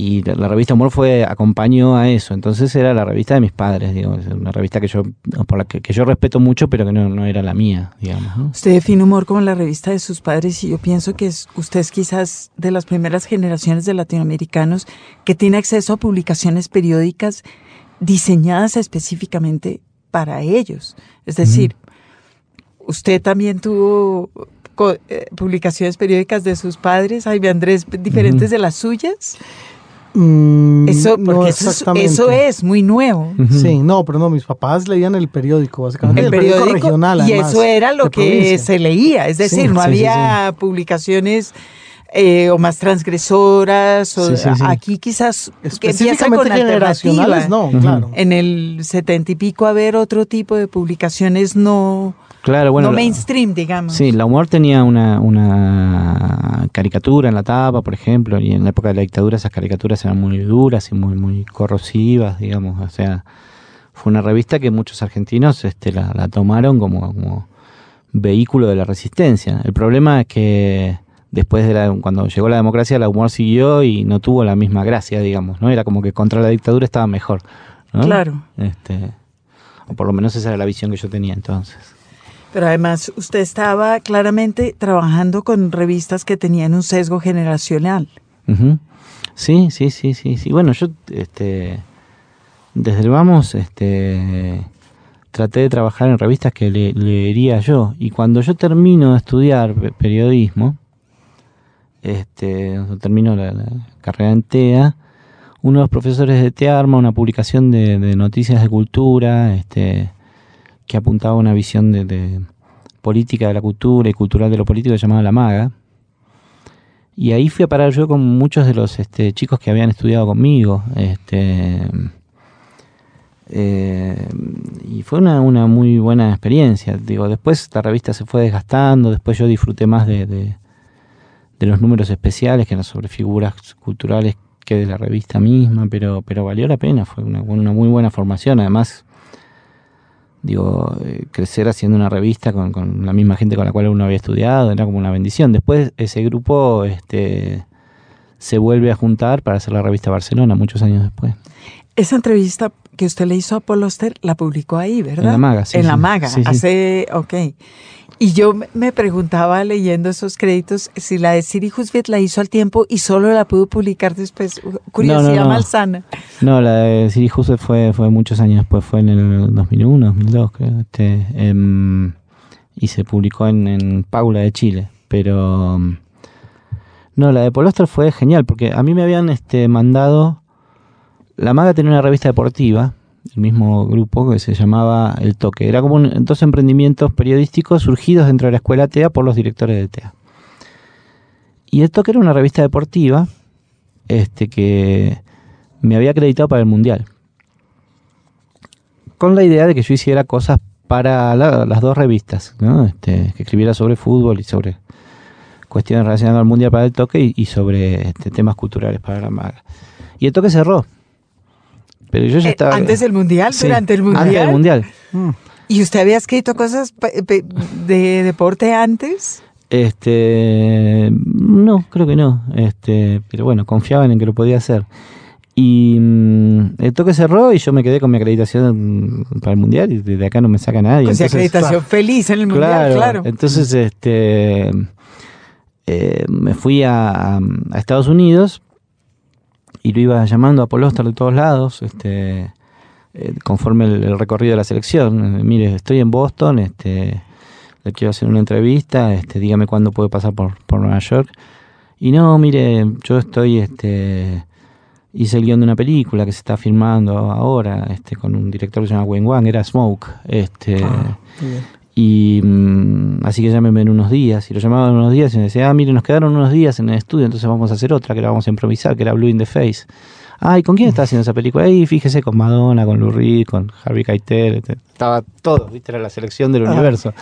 y la, la revista Humor fue acompañó a eso entonces era la revista de mis padres digamos una revista que yo por la que, que yo respeto mucho pero que no, no era la mía digamos ¿no? Usted define humor como la revista de sus padres y yo pienso que es, usted es quizás de las primeras generaciones de latinoamericanos que tiene acceso a publicaciones periódicas diseñadas específicamente para ellos. Es decir, usted también tuvo eh, publicaciones periódicas de sus padres, Jaime Andrés, diferentes de las suyas. Mm, Eso, no porque eso, es, exactamente. eso es muy nuevo. Sí, no, pero no, mis papás leían el periódico, básicamente. El periódico, regional, y además, eso era lo que provincia. se leía, es decir, Sí, no sí, sí, había publicaciones eh, o más transgresoras, o Sí, sí, sí. aquí quizás que empieza con generacionales, no, claro. En el setenta y pico haber otro tipo de publicaciones no, claro bueno no mainstream, digamos. sí la humor tenía una, una caricatura en la tapa por ejemplo y en la época de la dictadura esas caricaturas eran muy duras y muy muy corrosivas digamos o sea fue una revista que muchos argentinos este la, la tomaron como, como vehículo de la resistencia el problema es que después de la, cuando llegó la democracia la humor siguió y no tuvo la misma gracia digamos no era como que contra la dictadura estaba mejor ¿no? Claro. este o por lo menos esa era la visión que yo tenía entonces Pero además usted estaba claramente trabajando con revistas que tenían un sesgo generacional. Sí, sí, sí, sí, sí. Bueno, yo este desde el vamos este traté de trabajar en revistas que le- leería yo y cuando yo termino de estudiar pe- periodismo este termino la, la carrera en TEA uno de los profesores de TEA arma una publicación de, noticias de cultura este que apuntaba a una visión de, política de la cultura y cultural de lo político llamada La Maga y ahí fui a parar yo con muchos de los este, chicos que habían estudiado conmigo. Este, eh, y fue una, muy buena experiencia. Digo, después la revista se fue desgastando, después yo disfruté más de, de los números especiales que eran sobre figuras culturales que de la revista misma, pero, pero valió la pena, fue una, una muy buena formación. Además, digo, eh, crecer haciendo una revista con, con la misma gente con la cual uno había estudiado, era como una bendición. Después ese grupo este, se vuelve a juntar para hacer la revista Barcelona, muchos años después. Esa entrevista que usted le hizo a Paul Oster la publicó ahí, ¿verdad? En La Maga, sí, En La. Maga, Sí, sí. hace, ok. Y yo me- preguntaba leyendo esos créditos si la de Siri Husbit la hizo al tiempo y solo la pudo publicar después. Curiosidad no. malsana. No, la de Siri Husband fue, fue muchos años después, fue en el 2001, 2002, creo. Este, em, y se publicó en, en Paula de Chile. Pero. em, No, la de Polostra fue genial, porque a mí me habían este, mandado. La Maga tenía una revista deportiva, el mismo grupo que se llamaba El Toque. Era como dos emprendimientos periodísticos surgidos dentro de la escuela TEA por los directores de TEA. Y El Toque era una revista deportiva este, que me había acreditado para el Mundial. Con la idea de que yo hiciera cosas para la- las dos revistas. Este, que escribiera sobre fútbol y sobre cuestiones relacionadas al Mundial para el toque y, y sobre este, temas culturales para la maga. Y el toque cerró. Pero yo ya Eh, estaba... antes del Mundial, Sí, durante el Antes Mundial. del Mundial. Mm. ¿Y usted había escrito cosas pe- de deporte antes? Este, no, creo que no. Este, pero bueno, confiaban en que lo podía hacer. Y mm, el toque cerró y yo me quedé con mi acreditación para el mundial y desde acá no me saca nadie. Con Entonces, acreditación feliz en el mundial, claro. Entonces, este, eh, me fui a, a Estados Unidos y lo iba llamando a Paul Oster de todos lados, este, eh, conforme el, recorrido de la selección. Eh, mire, estoy en Boston, este, le quiero hacer una entrevista, este, dígame cuándo puedo pasar por, por Nueva York. Y no, mire, yo estoy, este, hice el guion de una película que se está filmando ahora, este, con un director que se llama Wayne Wang, era Smoke, este, Ah. Y mm, así que llámeme en unos días. Y lo llamaban en unos días y me decía, ah, mire, nos quedaron unos días en el estudio, entonces vamos a hacer otra, que la vamos a improvisar, que era Blue in the Face. Ah, ¿y con quién está haciendo esa película? Ahí, fíjese, con Madonna, con Lou Reed, con Harvey Keitel. Estaba todo, ¿viste? Era la selección del Ah. universo.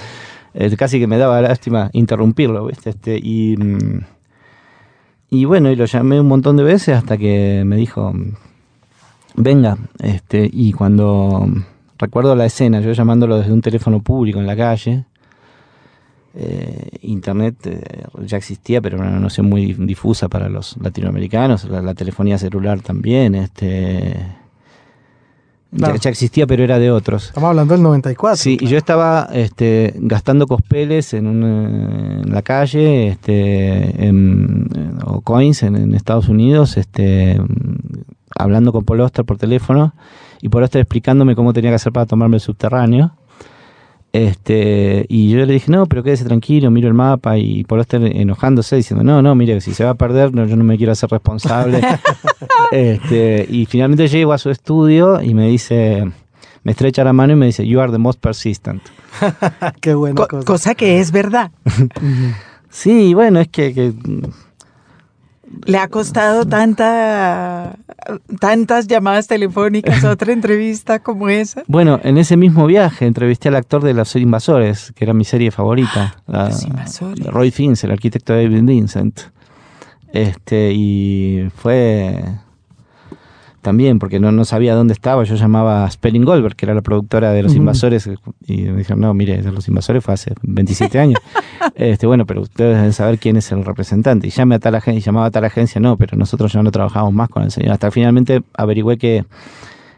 Eh, casi que me daba lástima interrumpirlo, ¿viste? Este, y, mm, y bueno, y lo llamé un montón de veces hasta que me dijo, venga, este, y cuando recuerdo la escena, yo llamándolo desde un teléfono público en la calle, eh, internet eh, ya existía, pero era una noción muy difusa para los latinoamericanos, la, la telefonía celular también, este, Claro. ya, ya existía, pero era de otros. Estamos hablando del 94. Sí, y yo estaba este, gastando cospeles en, un, eh, en la calle, este, en- en- o coins en, Estados Unidos, este, hablando con Paul Oster por teléfono, y Paul Oster explicándome cómo tenía que hacer para tomarme el subterráneo. Este, y yo le dije, no, pero quédese tranquilo, miro el mapa, y Paul Oster enojándose, diciendo, no, no, mire, si se va a perder, no, yo no me quiero hacer responsable. [LAUGHS] este, y finalmente llego a su estudio y me dice, me estrecha la mano y me dice, you are the most persistent. [LAUGHS] Qué buena Co- cosa. cosa que es verdad. [LAUGHS] Sí, bueno, es que, que- Le ha costado tanta, tantas llamadas telefónicas a [LAUGHS] otra entrevista como esa. bueno, en ese mismo viaje entrevisté al actor de Los Invasores, que era mi serie favorita. la- Los Invasores. Roy Fiennes, el arquitecto de David Vincent. Este, y fue también porque no, no sabía dónde estaba. Yo llamaba a Spelling Goldberg, que era la productora de Los. Invasores, y me dijeron, no, mire, Los Invasores fue hace 27 años. [LAUGHS] este, bueno, pero ustedes deben saber quién es el representante. Y llame a tal agencia, llamaba a tal agencia, no, pero nosotros ya no trabajamos más con el señor. Hasta finalmente averigüé que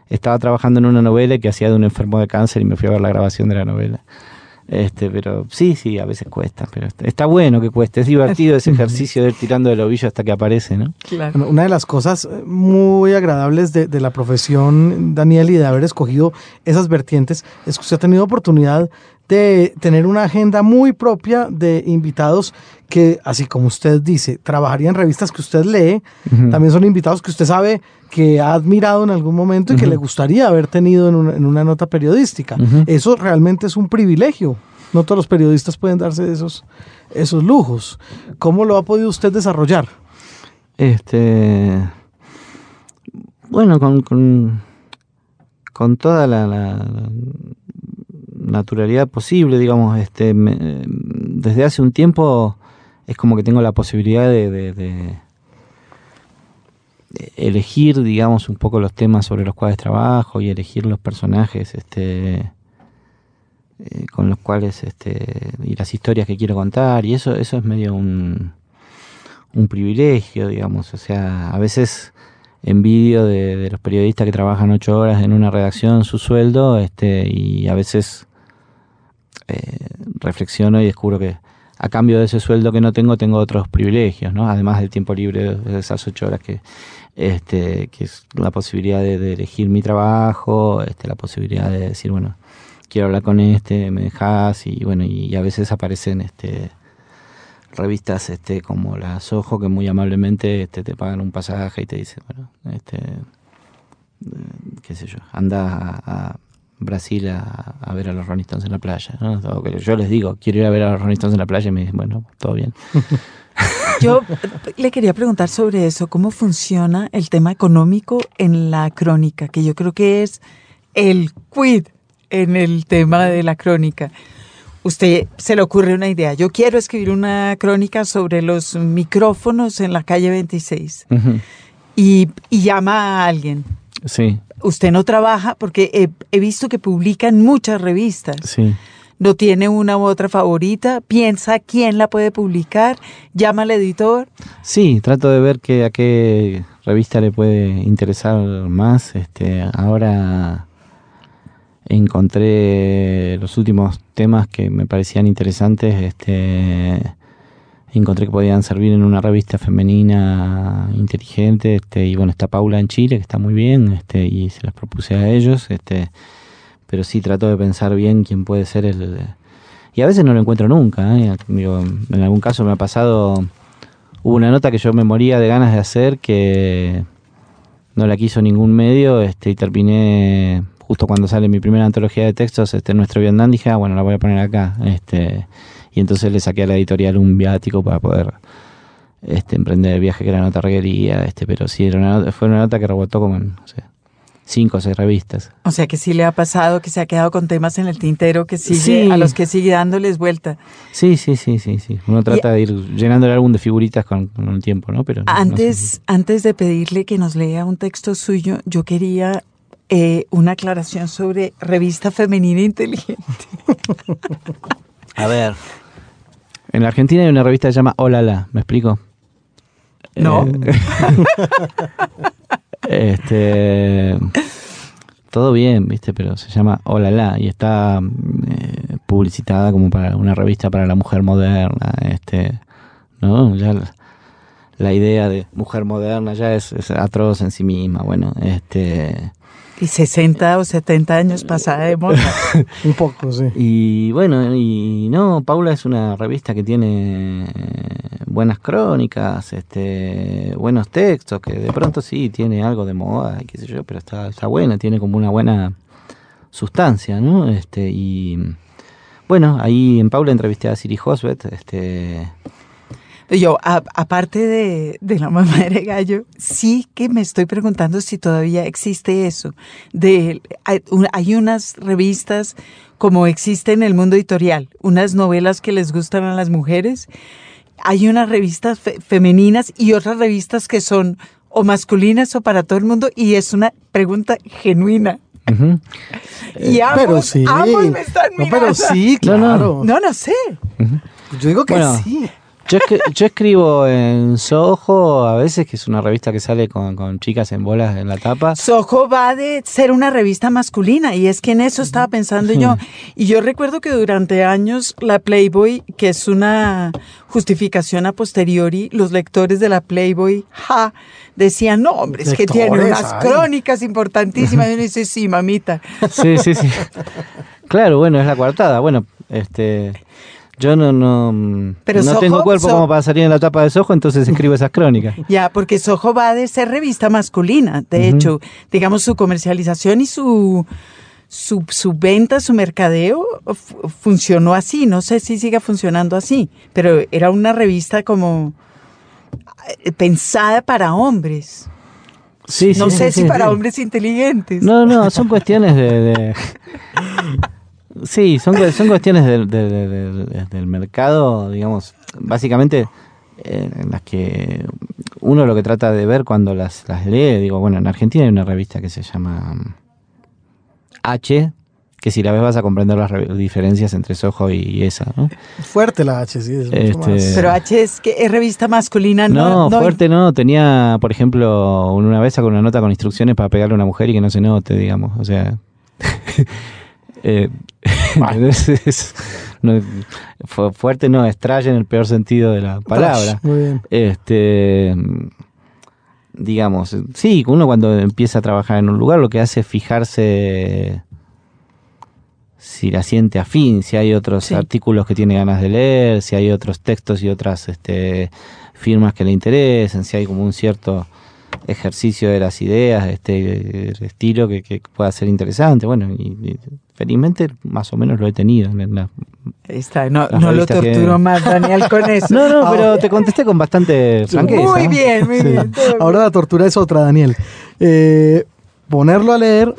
estaba trabajando en una novela que hacía de un enfermo de cáncer y me fui a ver la grabación de la novela. Este, pero sí, sí, a veces cuesta, pero está, está bueno que cueste, es divertido ese [LAUGHS] ejercicio de ir tirando del ovillo hasta que aparece, ¿no? Claro. Bueno, una de las cosas eh, muy agradables de, de la profesión, Daniel, y de haber escogido esas vertientes, es que usted ha tenido oportunidad de tener una agenda muy propia de invitados que, así como usted dice, trabajarían en revistas que usted lee, también son invitados que usted sabe que ha admirado en algún momento y que le gustaría haber tenido en una, en una nota periodística. Eso realmente es un privilegio. No todos los periodistas pueden darse esos, esos lujos. ¿Cómo lo ha podido usted desarrollar? Este. Bueno, con, con, con toda la naturalidad posible, digamos, este, me- desde hace un tiempo es como que tengo la posibilidad de, elegir, digamos, un poco los temas sobre los cuales trabajo y elegir los personajes, este, eh, con los cuales, este, y las historias que quiero contar, y eso, eso es medio un, un privilegio, digamos, o sea, a veces envidio de, de los periodistas que trabajan ocho horas en una redacción su sueldo, este, y a veces eh, reflexiono y descubro que a cambio de ese sueldo que no tengo, tengo otros privilegios, ¿no? Además del tiempo libre de esas ocho horas que, este, que es la posibilidad de, elegir mi trabajo, este, la posibilidad de decir, bueno, quiero hablar con este, me dejas, y bueno, y, a veces aparecen este revistas este como las Ojo que muy amablemente este, te pagan un pasaje y te dicen, bueno, este eh, qué sé yo, anda a Brasil a, a ver a los Rolling Stones en la playa, ¿no? Yo les digo, quiero ir a ver a los Rolling Stones en la playa y me dicen, bueno, todo bien. [LAUGHS] Yo le quería preguntar sobre eso, cómo funciona el tema económico en la crónica, que yo creo que es el quid en el tema de la crónica. Usted se le ocurre una idea. Yo quiero escribir una crónica sobre los micrófonos en la calle 26 Ujú. y, y llama a alguien. Sí, Usted no trabaja porque he, he visto que publican muchas revistas. sí. ¿No tiene una u otra favorita? ¿Piensa quién la puede publicar? ¿Llama al editor? Sí, trato de ver que, a qué revista le puede interesar más. Este, ahora encontré los últimos temas que me parecían interesantes. Este, encontré que podían servir en una revista femenina inteligente. Este, y bueno, está Paula en Chile, que está muy bien, este, y se las propuse a ellos. Este, pero sí trato de pensar bien quién puede ser el... Y a veces no lo encuentro nunca. ¿eh? Digo, en algún caso me ha pasado, hubo una nota que yo me moría de ganas de hacer que no la quiso ningún medio este, y terminé justo cuando sale mi primera antología de textos, este, nuestro Vietnam, dije, ah, bueno, la voy a poner acá. Este, y entonces le saqué a la editorial un viático para poder este, emprender el viaje que era nota requería, este, pero sí, era una nota- fue una nota que rebotó como en, no sé, cinco o seis revistas. O sea que sí le ha pasado que se ha quedado con temas en el tintero que sigue, Sí. a los que sigue dándoles vuelta. Sí, sí, sí, sí, sí. Uno trata de ir llenando el álbum de figuritas con, con el tiempo, ¿no? Pero no- no Antes, sé. antes de pedirle que nos lea un texto suyo, yo quería eh, una aclaración sobre revista femenina inteligente. [LAUGHS] A ver. En la Argentina hay una revista que se llama Hola La, ¿me explico? No. Eh, [LAUGHS] este. Todo bien, ¿viste? Pero se llama Hola La y está eh, publicitada como para una revista para la mujer moderna. Este. ¿No? Ya la, la idea de mujer moderna ya es, es atroz en sí misma. Bueno, este. Y 60 o 70 años pasada de moda. [LAUGHS] Un poco, sí. Y bueno, y no, Paula es una revista que tiene eh, buenas crónicas, este, buenos textos, que de pronto sí tiene algo de moda, y qué sé yo, pero está, está buena, tiene como una buena sustancia, ¿no? Este, y bueno, ahí en Paula entrevisté a Siri Hosbet, este, Yo, a- aparte de, de la mamá de gallo, sí que me estoy preguntando si todavía existe eso. De, hay, un- hay unas revistas como existe en el mundo editorial, unas novelas que les gustan a las mujeres. Hay unas revistas fe- femeninas y otras revistas que son o masculinas o para todo el mundo y es una pregunta genuina. Y ambos, pero sí. ambos me están no, mirando. pero sí, No, no. claro. No, no sé. Yo digo que Bueno. sí. Yo, yo escribo en Soho a veces, que es una revista que sale con, con chicas en bolas en la tapa. Soho va de ser una revista masculina y es que en eso estaba pensando yo. Y yo recuerdo que durante años la Playboy, que es una justificación a posteriori, los lectores de la Playboy, ja, decían, no, hombre, es que tiene unas ay. crónicas importantísimas. Y uno dice, sí, mamita. Sí, sí, sí. Claro, bueno, es la coartada. Bueno, este. Yo no, no, Pero no Soho- tengo cuerpo So- como para salir en la tapa de Soho, entonces [LAUGHS] escribo esas crónicas. Ya, porque Soho va de ser revista masculina. De hecho, digamos, su comercialización y su, su, su venta, su mercadeo fu- funcionó así. No sé si siga funcionando así, pero era una revista como eh, pensada para hombres. Sí, no sí, sé sí, si para hombres inteligentes. No, no, son cuestiones de. de- [LAUGHS] Sí, son, son cuestiones del- de- de- de- de- del mercado, digamos, básicamente eh, en las que uno lo que trata de ver cuando las, las lee, digo, bueno, en Argentina hay una revista que se llama mm, H, que si la ves vas a comprender las re- diferencias entre Soho y esa, ¿no? Fuerte la H, sí. Es mucho Este- más- Pero H es que es revista masculina, No, no, fuerte no. Tenía, por ejemplo, una vez sacó una nota con instrucciones para pegarle a una mujer y que no se note, digamos. O sea. [LAUGHS] eh, [LAUGHS] es- es- no, fu- fuerte no, extrae en el peor sentido de la palabra. Muy bien. Este. Digamos, sí, uno cuando empieza a trabajar en un lugar lo que hace es fijarse si la siente afín, si hay otros Sí. artículos que tiene ganas de leer, si hay otros textos y otras este, firmas que le interesen, si hay como un cierto ejercicio de las ideas, este estilo que, que pueda ser interesante. Bueno, y, y felizmente más o menos lo he tenido. en la- está, no, lo que- torturo más, Daniel, con [LAUGHS] eso. No, no, pero te contesté con bastante [LAUGHS] franqueza. Muy bien, muy Sí. bien. Ahora la tortura es otra, Daniel. Eh, ponerlo a leer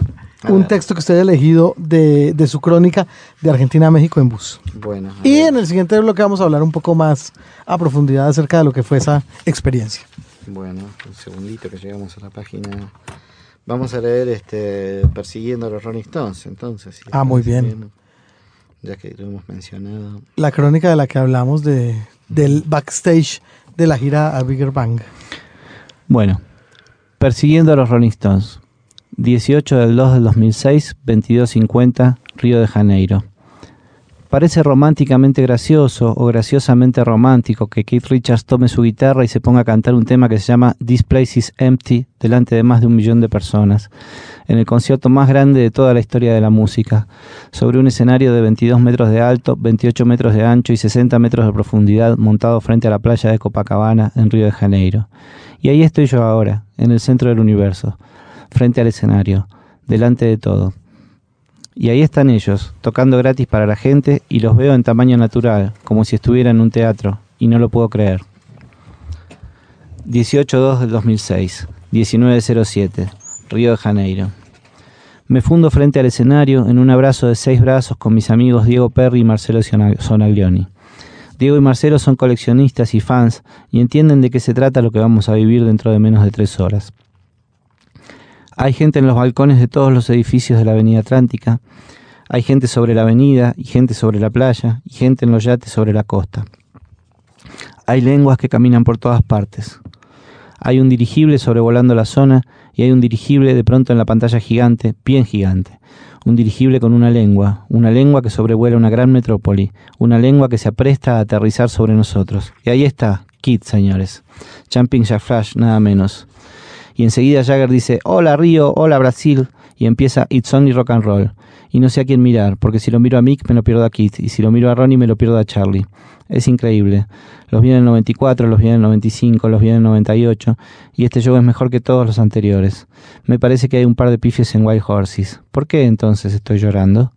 A un ver. texto que usted haya elegido de, de su crónica de Argentina a México en bus. Bueno, Y ver. en el siguiente bloque vamos a hablar un poco más a profundidad acerca de lo que fue esa experiencia. Bueno, un segundito que llegamos a la página. Vamos a leer este Persiguiendo a los Rolling Stones, entonces. si Ah, muy bien. ya que lo hemos mencionado. La crónica de la que hablamos de, del backstage de la gira a Bigger Bang. Bueno, persiguiendo a los Rolling Stones. 18 del 2 del 2006, 22.50, Río de Janeiro. Parece románticamente gracioso o graciosamente romántico que Keith Richards tome su guitarra y se ponga a cantar un tema que se llama This Place is Empty delante de más de un millón de personas, en el concierto más grande de toda la historia de la música, sobre un escenario de 22 metros de alto, 28 metros de ancho y 60 metros de profundidad, montado frente a la playa de Copacabana, en Río de Janeiro. Y ahí estoy yo ahora, en el centro del universo, frente al escenario, delante de todo y ahí están ellos, tocando gratis para la gente y los veo en tamaño natural, como si estuviera en un teatro, y no lo puedo creer. 18-2 del 2006, 19.07, Río de Janeiro. Me fundo frente al escenario en un abrazo de seis brazos con mis amigos Diego Perry y Marcelo Sonaglioni. Diego y Marcelo son coleccionistas y fans y entienden de qué se trata lo que vamos a vivir dentro de menos de tres horas. Hay gente en los balcones de todos los edificios de la Avenida Atlántica. Hay gente sobre la avenida y gente sobre la playa y gente en los yates sobre la costa. Hay lenguas que caminan por todas partes. Hay un dirigible sobrevolando la zona y hay un dirigible de pronto en la pantalla gigante, bien gigante. Un dirigible con una lengua, una lengua que sobrevuela una gran metrópoli, una lengua que se apresta a aterrizar sobre nosotros. Y ahí está, Kit, señores. Jumping Jack Flash, nada menos y enseguida Jagger dice, hola Río, hola Brasil, y empieza It's Only Rock and Roll. Y no sé a quién mirar, porque si lo miro a Mick me lo pierdo a Keith, y si lo miro a Ronnie me lo pierdo a Charlie. Es increíble. Los vi en el 94, los vi en el 95, los vi en el 98, y este show es mejor que todos los anteriores. Me parece que hay un par de pifies en Wild Horses. ¿Por qué entonces estoy llorando?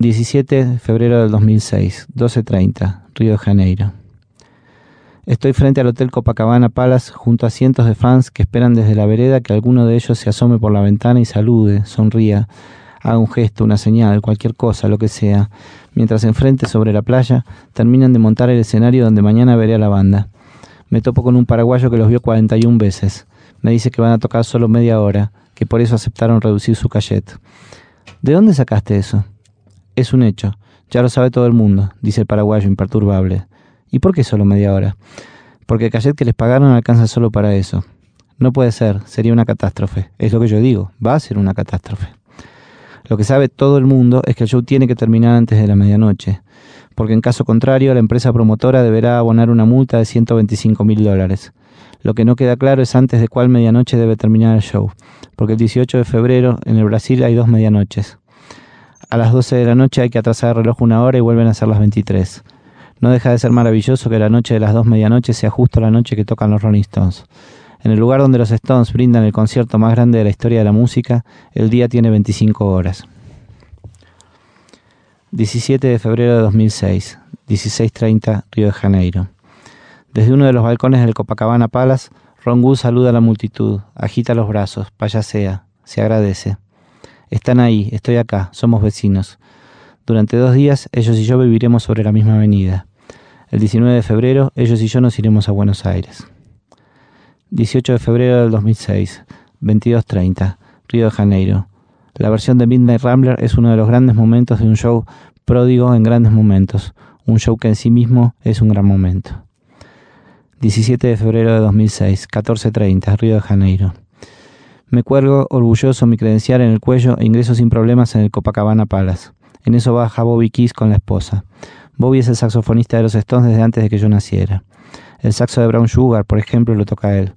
17 de febrero del 2006, 12.30, Río de Janeiro. Estoy frente al Hotel Copacabana Palace junto a cientos de fans que esperan desde la vereda que alguno de ellos se asome por la ventana y salude, sonría, haga un gesto, una señal, cualquier cosa, lo que sea, mientras enfrente sobre la playa terminan de montar el escenario donde mañana veré a la banda. Me topo con un paraguayo que los vio 41 veces. Me dice que van a tocar solo media hora, que por eso aceptaron reducir su cachet. ¿De dónde sacaste eso? Es un hecho. Ya lo sabe todo el mundo, dice el paraguayo imperturbable. ¿Y por qué solo media hora? Porque el cachet que les pagaron alcanza solo para eso. No puede ser, sería una catástrofe. Es lo que yo digo, va a ser una catástrofe. Lo que sabe todo el mundo es que el show tiene que terminar antes de la medianoche, porque en caso contrario la empresa promotora deberá abonar una multa de 125 mil dólares. Lo que no queda claro es antes de cuál medianoche debe terminar el show, porque el 18 de febrero en el Brasil hay dos medianoches. A las 12 de la noche hay que atrasar el reloj una hora y vuelven a ser las 23. No deja de ser maravilloso que la noche de las dos medianoches sea justo la noche que tocan los Rolling Stones. En el lugar donde los Stones brindan el concierto más grande de la historia de la música, el día tiene 25 horas. 17 de febrero de 2006, 16.30, Río de Janeiro. Desde uno de los balcones del Copacabana Palace, Ron Wood saluda a la multitud, agita los brazos, payasea, se agradece. Están ahí, estoy acá, somos vecinos. Durante dos días ellos y yo viviremos sobre la misma avenida. El 19 de febrero ellos y yo nos iremos a Buenos Aires. 18 de febrero del 2006, 22.30, Río de Janeiro. La versión de Midnight Rambler es uno de los grandes momentos de un show pródigo en grandes momentos, un show que en sí mismo es un gran momento. 17 de febrero de 2006, 14.30, Río de Janeiro. Me cuelgo orgulloso mi credencial en el cuello e ingreso sin problemas en el Copacabana Palace. En eso baja Bobby Keys con la esposa. Bobby es el saxofonista de los Stones desde antes de que yo naciera. El saxo de Brown Sugar, por ejemplo, lo toca él.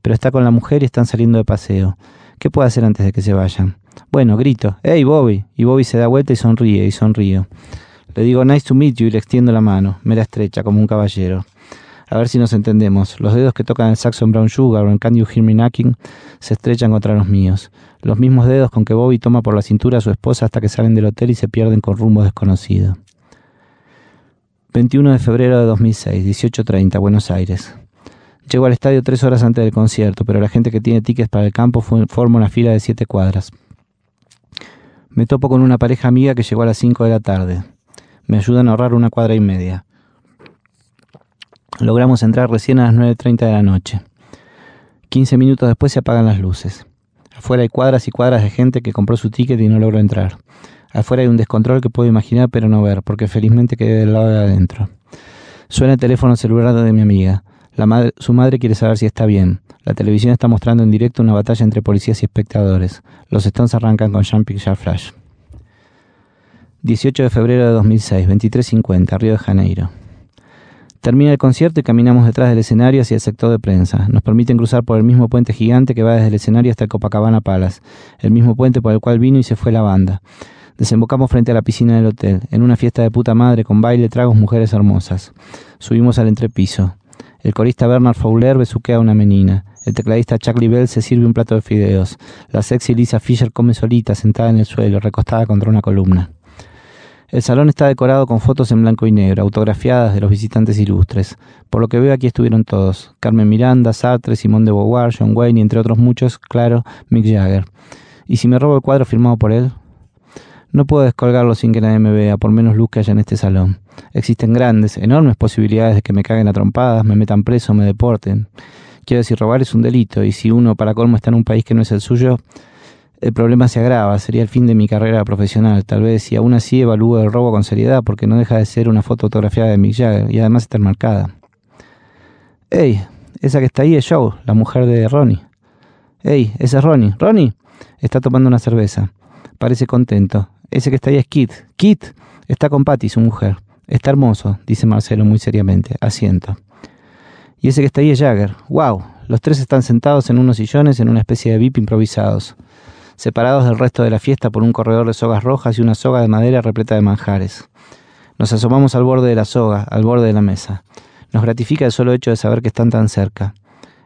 Pero está con la mujer y están saliendo de paseo. ¿Qué puede hacer antes de que se vayan? Bueno, grito, ¡Hey, Bobby! Y Bobby se da vuelta y sonríe, y sonrío. Le digo, nice to meet you, y le extiendo la mano. Me la estrecha, como un caballero. A ver si nos entendemos. Los dedos que tocan el saxo en Brown Sugar o en Can You Hear Me Knocking se estrechan contra los míos. Los mismos dedos con que Bobby toma por la cintura a su esposa hasta que salen del hotel y se pierden con rumbo desconocido. 21 de febrero de 2006, 18.30, Buenos Aires. Llego al estadio tres horas antes del concierto, pero la gente que tiene tickets para el campo forma una fila de siete cuadras. Me topo con una pareja amiga que llegó a las 5 de la tarde. Me ayudan a ahorrar una cuadra y media. Logramos entrar recién a las 9.30 de la noche. 15 minutos después se apagan las luces. Afuera hay cuadras y cuadras de gente que compró su ticket y no logró entrar. Afuera hay un descontrol que puedo imaginar pero no ver, porque felizmente quedé del lado de adentro. Suena el teléfono celular de mi amiga. La madre, su madre quiere saber si está bien. La televisión está mostrando en directo una batalla entre policías y espectadores. Los Stones arrancan con Jean Picture Flash. 18 de febrero de 2006, 23.50, Río de Janeiro. Termina el concierto y caminamos detrás del escenario hacia el sector de prensa. Nos permiten cruzar por el mismo puente gigante que va desde el escenario hasta Copacabana Palace, el mismo puente por el cual vino y se fue la banda. Desembocamos frente a la piscina del hotel, en una fiesta de puta madre con baile, tragos, mujeres hermosas. Subimos al entrepiso. El corista Bernard Fowler besuquea a una menina. El tecladista Charlie Bell se sirve un plato de fideos. La sexy Lisa Fisher come solita, sentada en el suelo, recostada contra una columna. El salón está decorado con fotos en blanco y negro, autografiadas de los visitantes ilustres. Por lo que veo aquí estuvieron todos. Carmen Miranda, Sartre, Simón de Beauvoir, John Wayne y entre otros muchos, claro, Mick Jagger. ¿Y si me robo el cuadro firmado por él? No puedo descolgarlo sin que nadie me vea, por menos luz que haya en este salón. Existen grandes, enormes posibilidades de que me caguen a trompadas, me metan preso, me deporten. Quiero decir, robar es un delito, y si uno para colmo está en un país que no es el suyo, el problema se agrava, sería el fin de mi carrera profesional. Tal vez si aún así evalúo el robo con seriedad, porque no deja de ser una foto autografiada de Mick Jagger y además está enmarcada. ¡Ey! Esa que está ahí es Joe, la mujer de Ronnie. ¡Ey! Ese es Ronnie. ¡Ronnie! Está tomando una cerveza. Parece contento. Ese que está ahí es Kit. ¡Kit! Está con Patty, su mujer. Está hermoso, dice Marcelo muy seriamente. Asiento. Y ese que está ahí es Jagger. ¡Wow! Los tres están sentados en unos sillones en una especie de VIP improvisados separados del resto de la fiesta por un corredor de sogas rojas y una soga de madera repleta de manjares. Nos asomamos al borde de la soga, al borde de la mesa. Nos gratifica el solo hecho de saber que están tan cerca.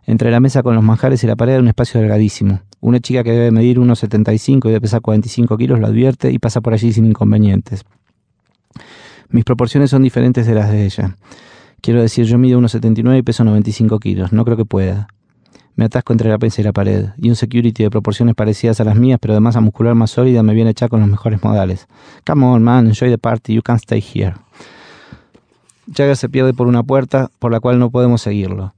Entre la mesa con los manjares y la pared hay un espacio delgadísimo. Una chica que debe medir 1,75 y debe pesar 45 kilos lo advierte y pasa por allí sin inconvenientes. Mis proporciones son diferentes de las de ella. Quiero decir, yo mido 1,79 y peso 95 kilos. No creo que pueda. Me atasco entre la prensa y la pared, y un security de proporciones parecidas a las mías, pero de masa muscular más sólida, me viene a echar con los mejores modales. Come on, man, enjoy the party, you can't stay here. Jagger se pierde por una puerta por la cual no podemos seguirlo.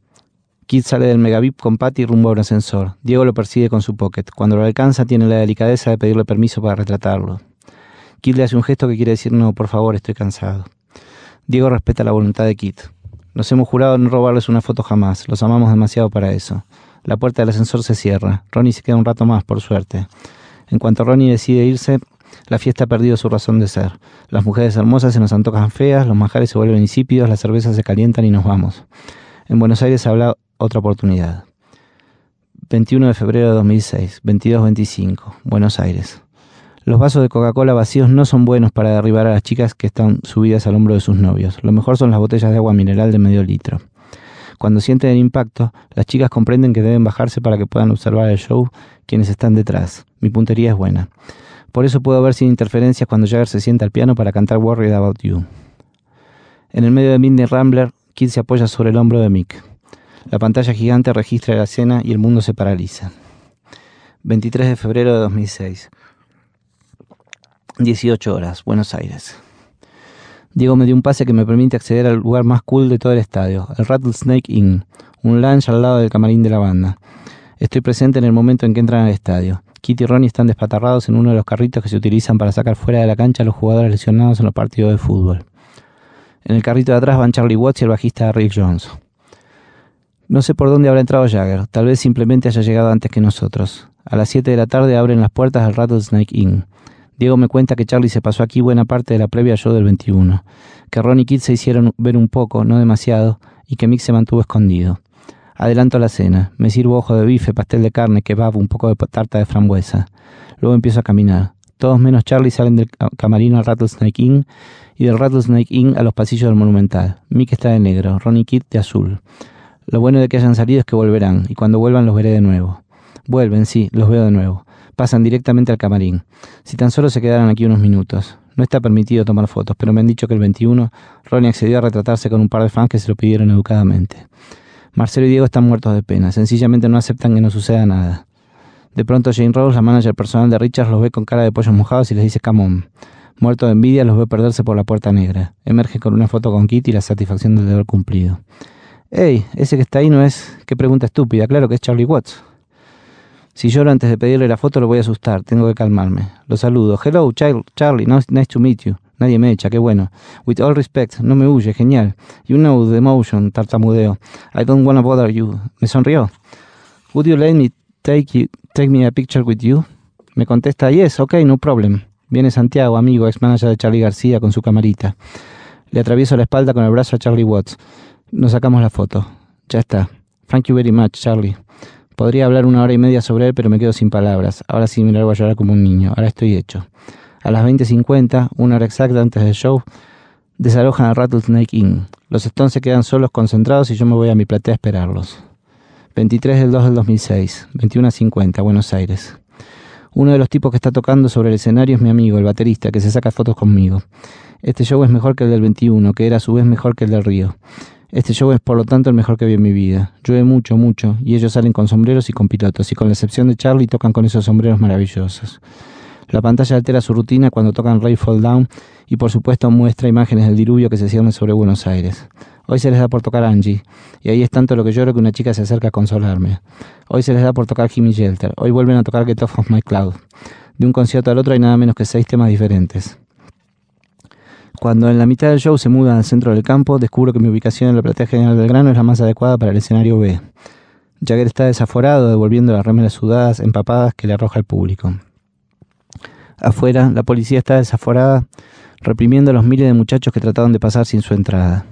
Kid sale del megavip con Patty rumbo a un ascensor. Diego lo persigue con su pocket. Cuando lo alcanza, tiene la delicadeza de pedirle permiso para retratarlo. Kid le hace un gesto que quiere decir: No, por favor, estoy cansado. Diego respeta la voluntad de Kid. Nos hemos jurado no robarles una foto jamás. Los amamos demasiado para eso. La puerta del ascensor se cierra. Ronnie se queda un rato más, por suerte. En cuanto Ronnie decide irse, la fiesta ha perdido su razón de ser. Las mujeres hermosas se nos antojan feas, los manjares se vuelven insípidos, las cervezas se calientan y nos vamos. En Buenos Aires habla otra oportunidad. 21 de febrero de 2006, 22-25, Buenos Aires. Los vasos de Coca-Cola vacíos no son buenos para derribar a las chicas que están subidas al hombro de sus novios. Lo mejor son las botellas de agua mineral de medio litro. Cuando sienten el impacto, las chicas comprenden que deben bajarse para que puedan observar el show quienes están detrás. Mi puntería es buena. Por eso puedo ver sin interferencias cuando Jagger se sienta al piano para cantar Worried About You. En el medio de Midnight Rambler, Kid se apoya sobre el hombro de Mick. La pantalla gigante registra la escena y el mundo se paraliza. 23 de febrero de 2006. 18 horas, Buenos Aires. Diego me dio un pase que me permite acceder al lugar más cool de todo el estadio, el Rattlesnake Inn, un lounge al lado del camarín de la banda. Estoy presente en el momento en que entran al estadio. Kitty y Ronnie están despatarrados en uno de los carritos que se utilizan para sacar fuera de la cancha a los jugadores lesionados en los partidos de fútbol. En el carrito de atrás van Charlie Watts y el bajista Rick Jones. No sé por dónde habrá entrado Jagger, tal vez simplemente haya llegado antes que nosotros. A las 7 de la tarde abren las puertas del Rattlesnake Inn. Diego me cuenta que Charlie se pasó aquí buena parte de la previa show del 21, que Ron y Kid se hicieron ver un poco, no demasiado, y que Mick se mantuvo escondido. Adelanto la cena, me sirvo ojo de bife, pastel de carne, kebab, un poco de tarta de frambuesa. Luego empiezo a caminar. Todos menos Charlie salen del camarino al Rattlesnake Inn y del Rattlesnake Inn a los pasillos del Monumental. Mick está de negro, Ron y Kid de azul. Lo bueno de que hayan salido es que volverán, y cuando vuelvan los veré de nuevo. Vuelven, sí, los veo de nuevo pasan directamente al camarín. Si tan solo se quedaran aquí unos minutos. No está permitido tomar fotos, pero me han dicho que el 21 Ronnie accedió a retratarse con un par de fans que se lo pidieron educadamente. Marcelo y Diego están muertos de pena, sencillamente no aceptan que no suceda nada. De pronto Jane Rose, la manager personal de Richards, los ve con cara de pollos mojados y les dice come on. Muerto de envidia, los ve perderse por la puerta negra. Emerge con una foto con Kitty y la satisfacción del deber cumplido. ¡Ey! Ese que está ahí no es... ¡Qué pregunta estúpida! Claro que es Charlie Watts. Si lloro antes de pedirle la foto lo voy a asustar, tengo que calmarme. Lo saludo. Hello, Charlie, nice to meet you. Nadie me echa, qué bueno. With all respect, no me huye, genial. You know the motion, tartamudeo. I don't wanna bother you. Me sonrió. Would you let me take, you, take me a picture with you? Me contesta, yes, okay, no problem. Viene Santiago, amigo, ex manager de Charlie García, con su camarita. Le atravieso la espalda con el brazo a Charlie Watts. Nos sacamos la foto. Ya está. Thank you very much, Charlie. Podría hablar una hora y media sobre él, pero me quedo sin palabras. Ahora sí me largo a llorar como un niño. Ahora estoy hecho. A las 20.50, una hora exacta antes del show, desalojan a Rattlesnake Inn. Los Stones se quedan solos, concentrados, y yo me voy a mi platea a esperarlos. 23 del 2 del 2006, 21.50, Buenos Aires. Uno de los tipos que está tocando sobre el escenario es mi amigo, el baterista, que se saca fotos conmigo. Este show es mejor que el del 21, que era a su vez mejor que el del Río. Este show es por lo tanto el mejor que vi en mi vida. Llueve mucho, mucho, y ellos salen con sombreros y con pilotos, y con la excepción de Charlie tocan con esos sombreros maravillosos. La pantalla altera su rutina cuando tocan Ray Down y por supuesto muestra imágenes del diluvio que se cierne sobre Buenos Aires. Hoy se les da por tocar Angie, y ahí es tanto lo que lloro que una chica se acerca a consolarme. Hoy se les da por tocar Jimmy Shelter, hoy vuelven a tocar Get Off of My Cloud. De un concierto al otro hay nada menos que seis temas diferentes. Cuando en la mitad del show se mudan al centro del campo, descubro que mi ubicación en la platea general del grano es la más adecuada para el escenario B. Jagger está desaforado, devolviendo las remeras sudadas, empapadas que le arroja el público. Afuera, la policía está desaforada, reprimiendo a los miles de muchachos que trataron de pasar sin su entrada.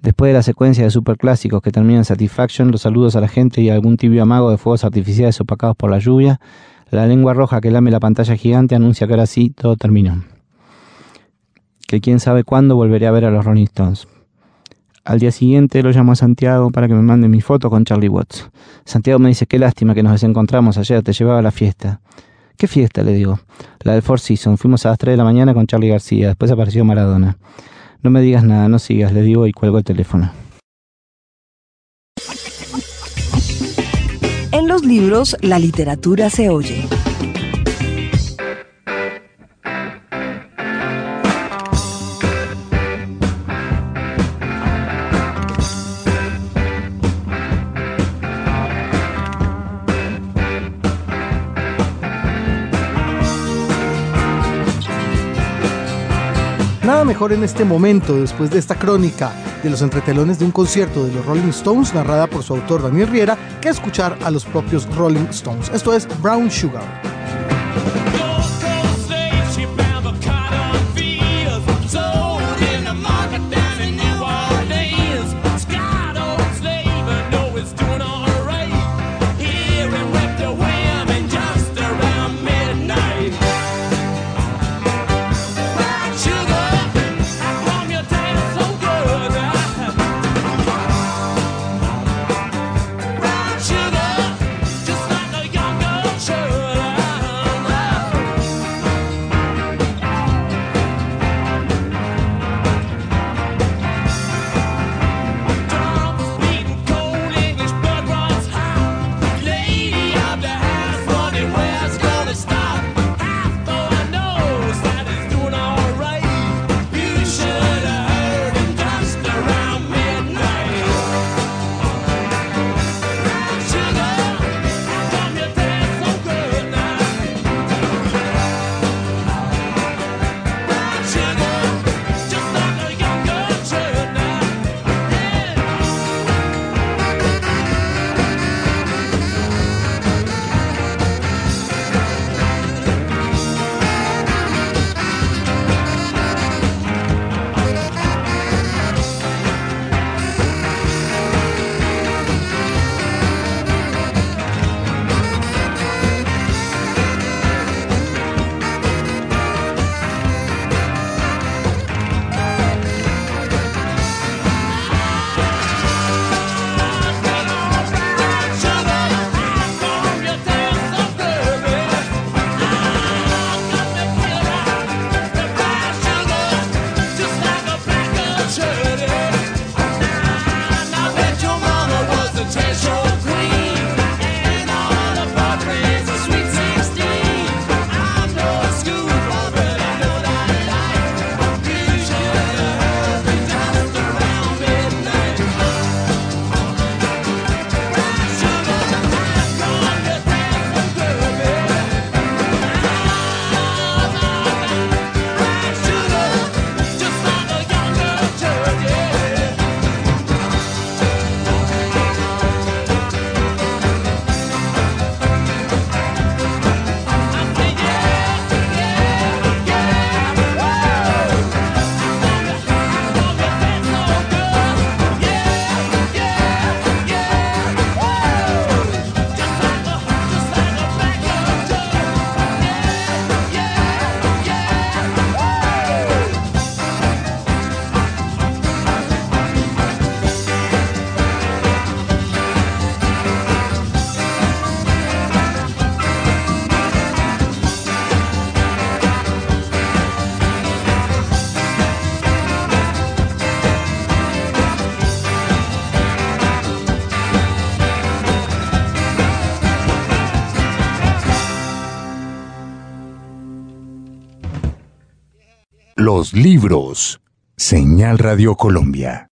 Después de la secuencia de superclásicos que termina en Satisfaction, los saludos a la gente y algún tibio amago de fuegos artificiales opacados por la lluvia, la lengua roja que lame la pantalla gigante anuncia que ahora sí todo terminó que quién sabe cuándo volveré a ver a los Rolling Stones. Al día siguiente lo llamo a Santiago para que me mande mi foto con Charlie Watts. Santiago me dice, qué lástima que nos desencontramos ayer, te llevaba a la fiesta. ¿Qué fiesta? le digo. La del Four Seasons. Fuimos a las 3 de la mañana con Charlie García, después apareció Maradona. No me digas nada, no sigas, le digo y cuelgo el teléfono. En los libros, la literatura se oye. Mejor en este momento, después de esta crónica de los entretelones de un concierto de los Rolling Stones, narrada por su autor Daniel Riera, que escuchar a los propios Rolling Stones. Esto es Brown Sugar. Los libros. Señal Radio Colombia.